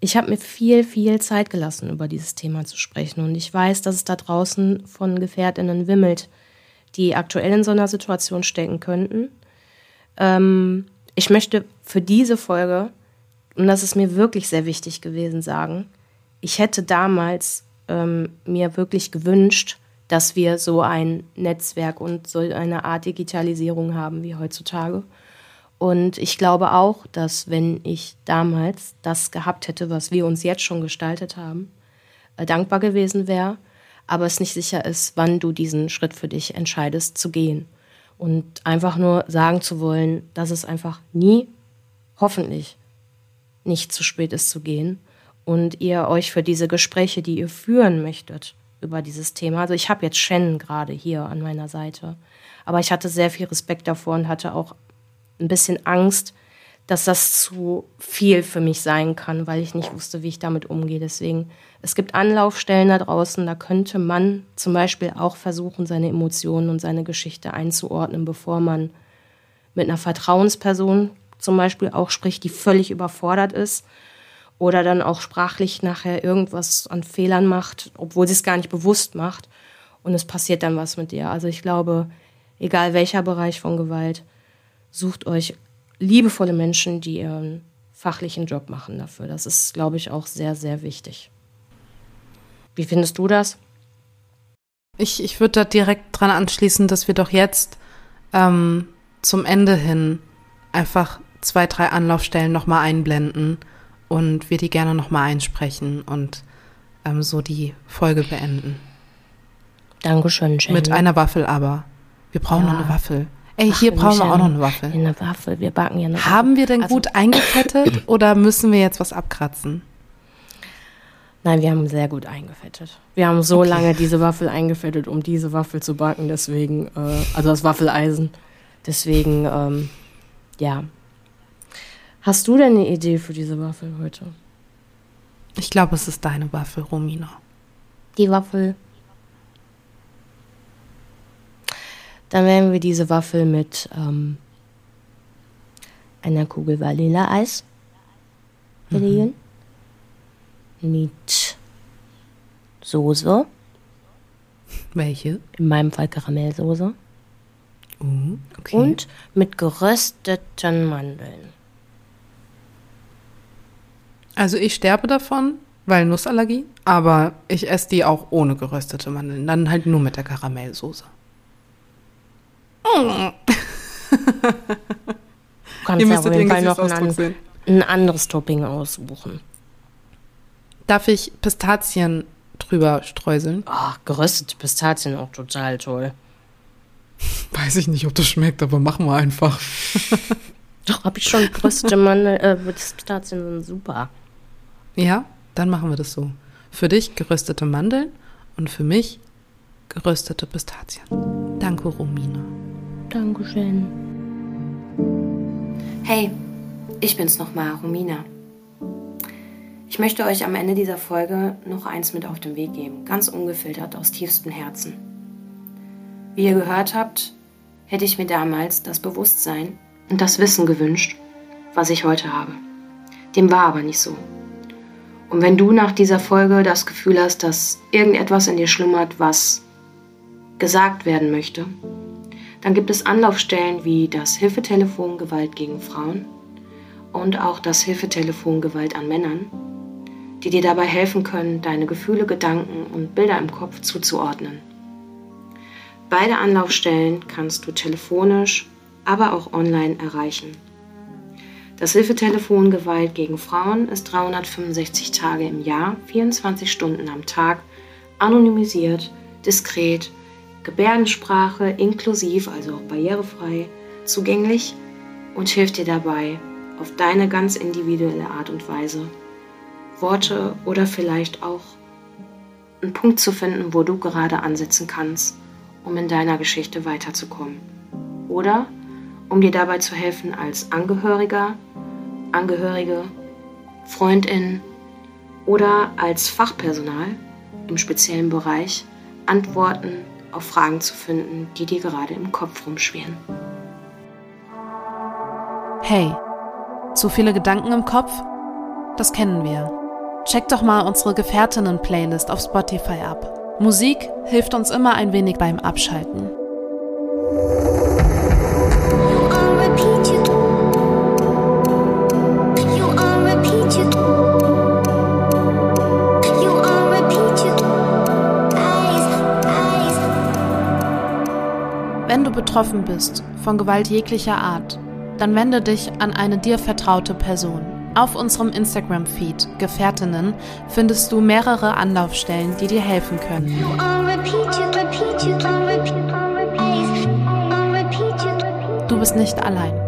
Ich habe mir viel, viel Zeit gelassen, über dieses Thema zu sprechen. Und ich weiß, dass es da draußen von Gefährtinnen wimmelt, die aktuell in so einer Situation stecken könnten. Ähm, ich möchte für diese Folge und das ist mir wirklich sehr wichtig gewesen, sagen, ich hätte damals ähm, mir wirklich gewünscht, dass wir so ein Netzwerk und so eine Art Digitalisierung haben wie heutzutage. Und ich glaube auch, dass wenn ich damals das gehabt hätte, was wir uns jetzt schon gestaltet haben, äh, dankbar gewesen wäre, aber es nicht sicher ist, wann du diesen Schritt für dich entscheidest zu gehen. Und einfach nur sagen zu wollen, dass es einfach nie, hoffentlich, nicht zu spät ist zu gehen und ihr euch für diese Gespräche, die ihr führen möchtet über dieses Thema, also ich habe jetzt Shannon gerade hier an meiner Seite, aber ich hatte sehr viel Respekt davor und hatte auch ein bisschen Angst, dass das zu viel für mich sein kann, weil ich nicht wusste, wie ich damit umgehe. Deswegen, es gibt Anlaufstellen da draußen, da könnte man zum Beispiel auch versuchen, seine Emotionen und seine Geschichte einzuordnen, bevor man mit einer Vertrauensperson zum Beispiel auch spricht, die völlig überfordert ist oder dann auch sprachlich nachher irgendwas an Fehlern macht, obwohl sie es gar nicht bewusst macht und es passiert dann was mit ihr. Also ich glaube, egal welcher Bereich von Gewalt, sucht euch liebevolle Menschen, die ihren fachlichen Job machen dafür. Das ist, glaube ich, auch sehr, sehr wichtig. Wie findest du das? Ich, ich würde da direkt dran anschließen, dass wir doch jetzt ähm, zum Ende hin einfach zwei, drei Anlaufstellen nochmal einblenden und wir die gerne nochmal einsprechen und ähm, so die Folge beenden. Dankeschön, Jenny. Mit einer Waffel aber. Wir brauchen ja. noch eine Waffel. Ey, Ach, hier brauchen wir auch noch eine Waffel. Eine Waffel, wir backen ja eine Haben wir denn also, gut eingefettet <laughs> oder müssen wir jetzt was abkratzen? Nein, wir haben sehr gut eingefettet. Wir haben so okay. lange diese Waffel eingefettet, um diese Waffel zu backen, deswegen, äh, also das Waffeleisen. Deswegen, ähm, ja, Hast du denn eine Idee für diese Waffel heute? Ich glaube, es ist deine Waffel, Romina. Die Waffel. Dann werden wir diese Waffel mit ähm, einer Kugel Vanilleeis belegen. Mhm. Mit Soße. Welche? In meinem Fall Karamellsoße. Uh, okay. Und mit gerösteten Mandeln. Also ich sterbe davon, weil Nussallergie, aber ich esse die auch ohne geröstete Mandeln. Dann halt nur mit der Karamellsoße. Du kannst Ihr ja müsstet auf jeden den Fall noch ein anderes Topping aussuchen. Darf ich Pistazien drüber streuseln? Ach, geröstete Pistazien auch total toll. Weiß ich nicht, ob das schmeckt, aber machen wir einfach. Doch, hab ich schon geröstete Mandel, äh, Pistazien sind super. Ja, dann machen wir das so. Für dich geröstete Mandeln und für mich geröstete Pistazien. Danke, Romina. Dankeschön. Hey, ich bin's nochmal, Romina. Ich möchte euch am Ende dieser Folge noch eins mit auf den Weg geben, ganz ungefiltert aus tiefstem Herzen. Wie ihr gehört habt, hätte ich mir damals das Bewusstsein und das Wissen gewünscht, was ich heute habe. Dem war aber nicht so. Und wenn du nach dieser Folge das Gefühl hast, dass irgendetwas in dir schlummert, was gesagt werden möchte, dann gibt es Anlaufstellen wie das Hilfetelefon Gewalt gegen Frauen und auch das Hilfetelefon Gewalt an Männern, die dir dabei helfen können, deine Gefühle, Gedanken und Bilder im Kopf zuzuordnen. Beide Anlaufstellen kannst du telefonisch, aber auch online erreichen. Das Hilfetelefon Gewalt gegen Frauen ist 365 Tage im Jahr, 24 Stunden am Tag, anonymisiert, diskret, Gebärdensprache inklusiv, also auch barrierefrei, zugänglich und hilft dir dabei, auf deine ganz individuelle Art und Weise Worte oder vielleicht auch einen Punkt zu finden, wo du gerade ansetzen kannst, um in deiner Geschichte weiterzukommen. Oder um dir dabei zu helfen, als Angehöriger, Angehörige, Freundin oder als Fachpersonal im speziellen Bereich Antworten auf Fragen zu finden, die dir gerade im Kopf rumschwirren. Hey, zu viele Gedanken im Kopf? Das kennen wir. Check doch mal unsere Gefährtinnen-Playlist auf Spotify ab. Musik hilft uns immer ein wenig beim Abschalten. Wenn du betroffen bist von Gewalt jeglicher Art, dann wende dich an eine dir vertraute Person. Auf unserem Instagram-Feed Gefährtinnen findest du mehrere Anlaufstellen, die dir helfen können. Du bist nicht allein.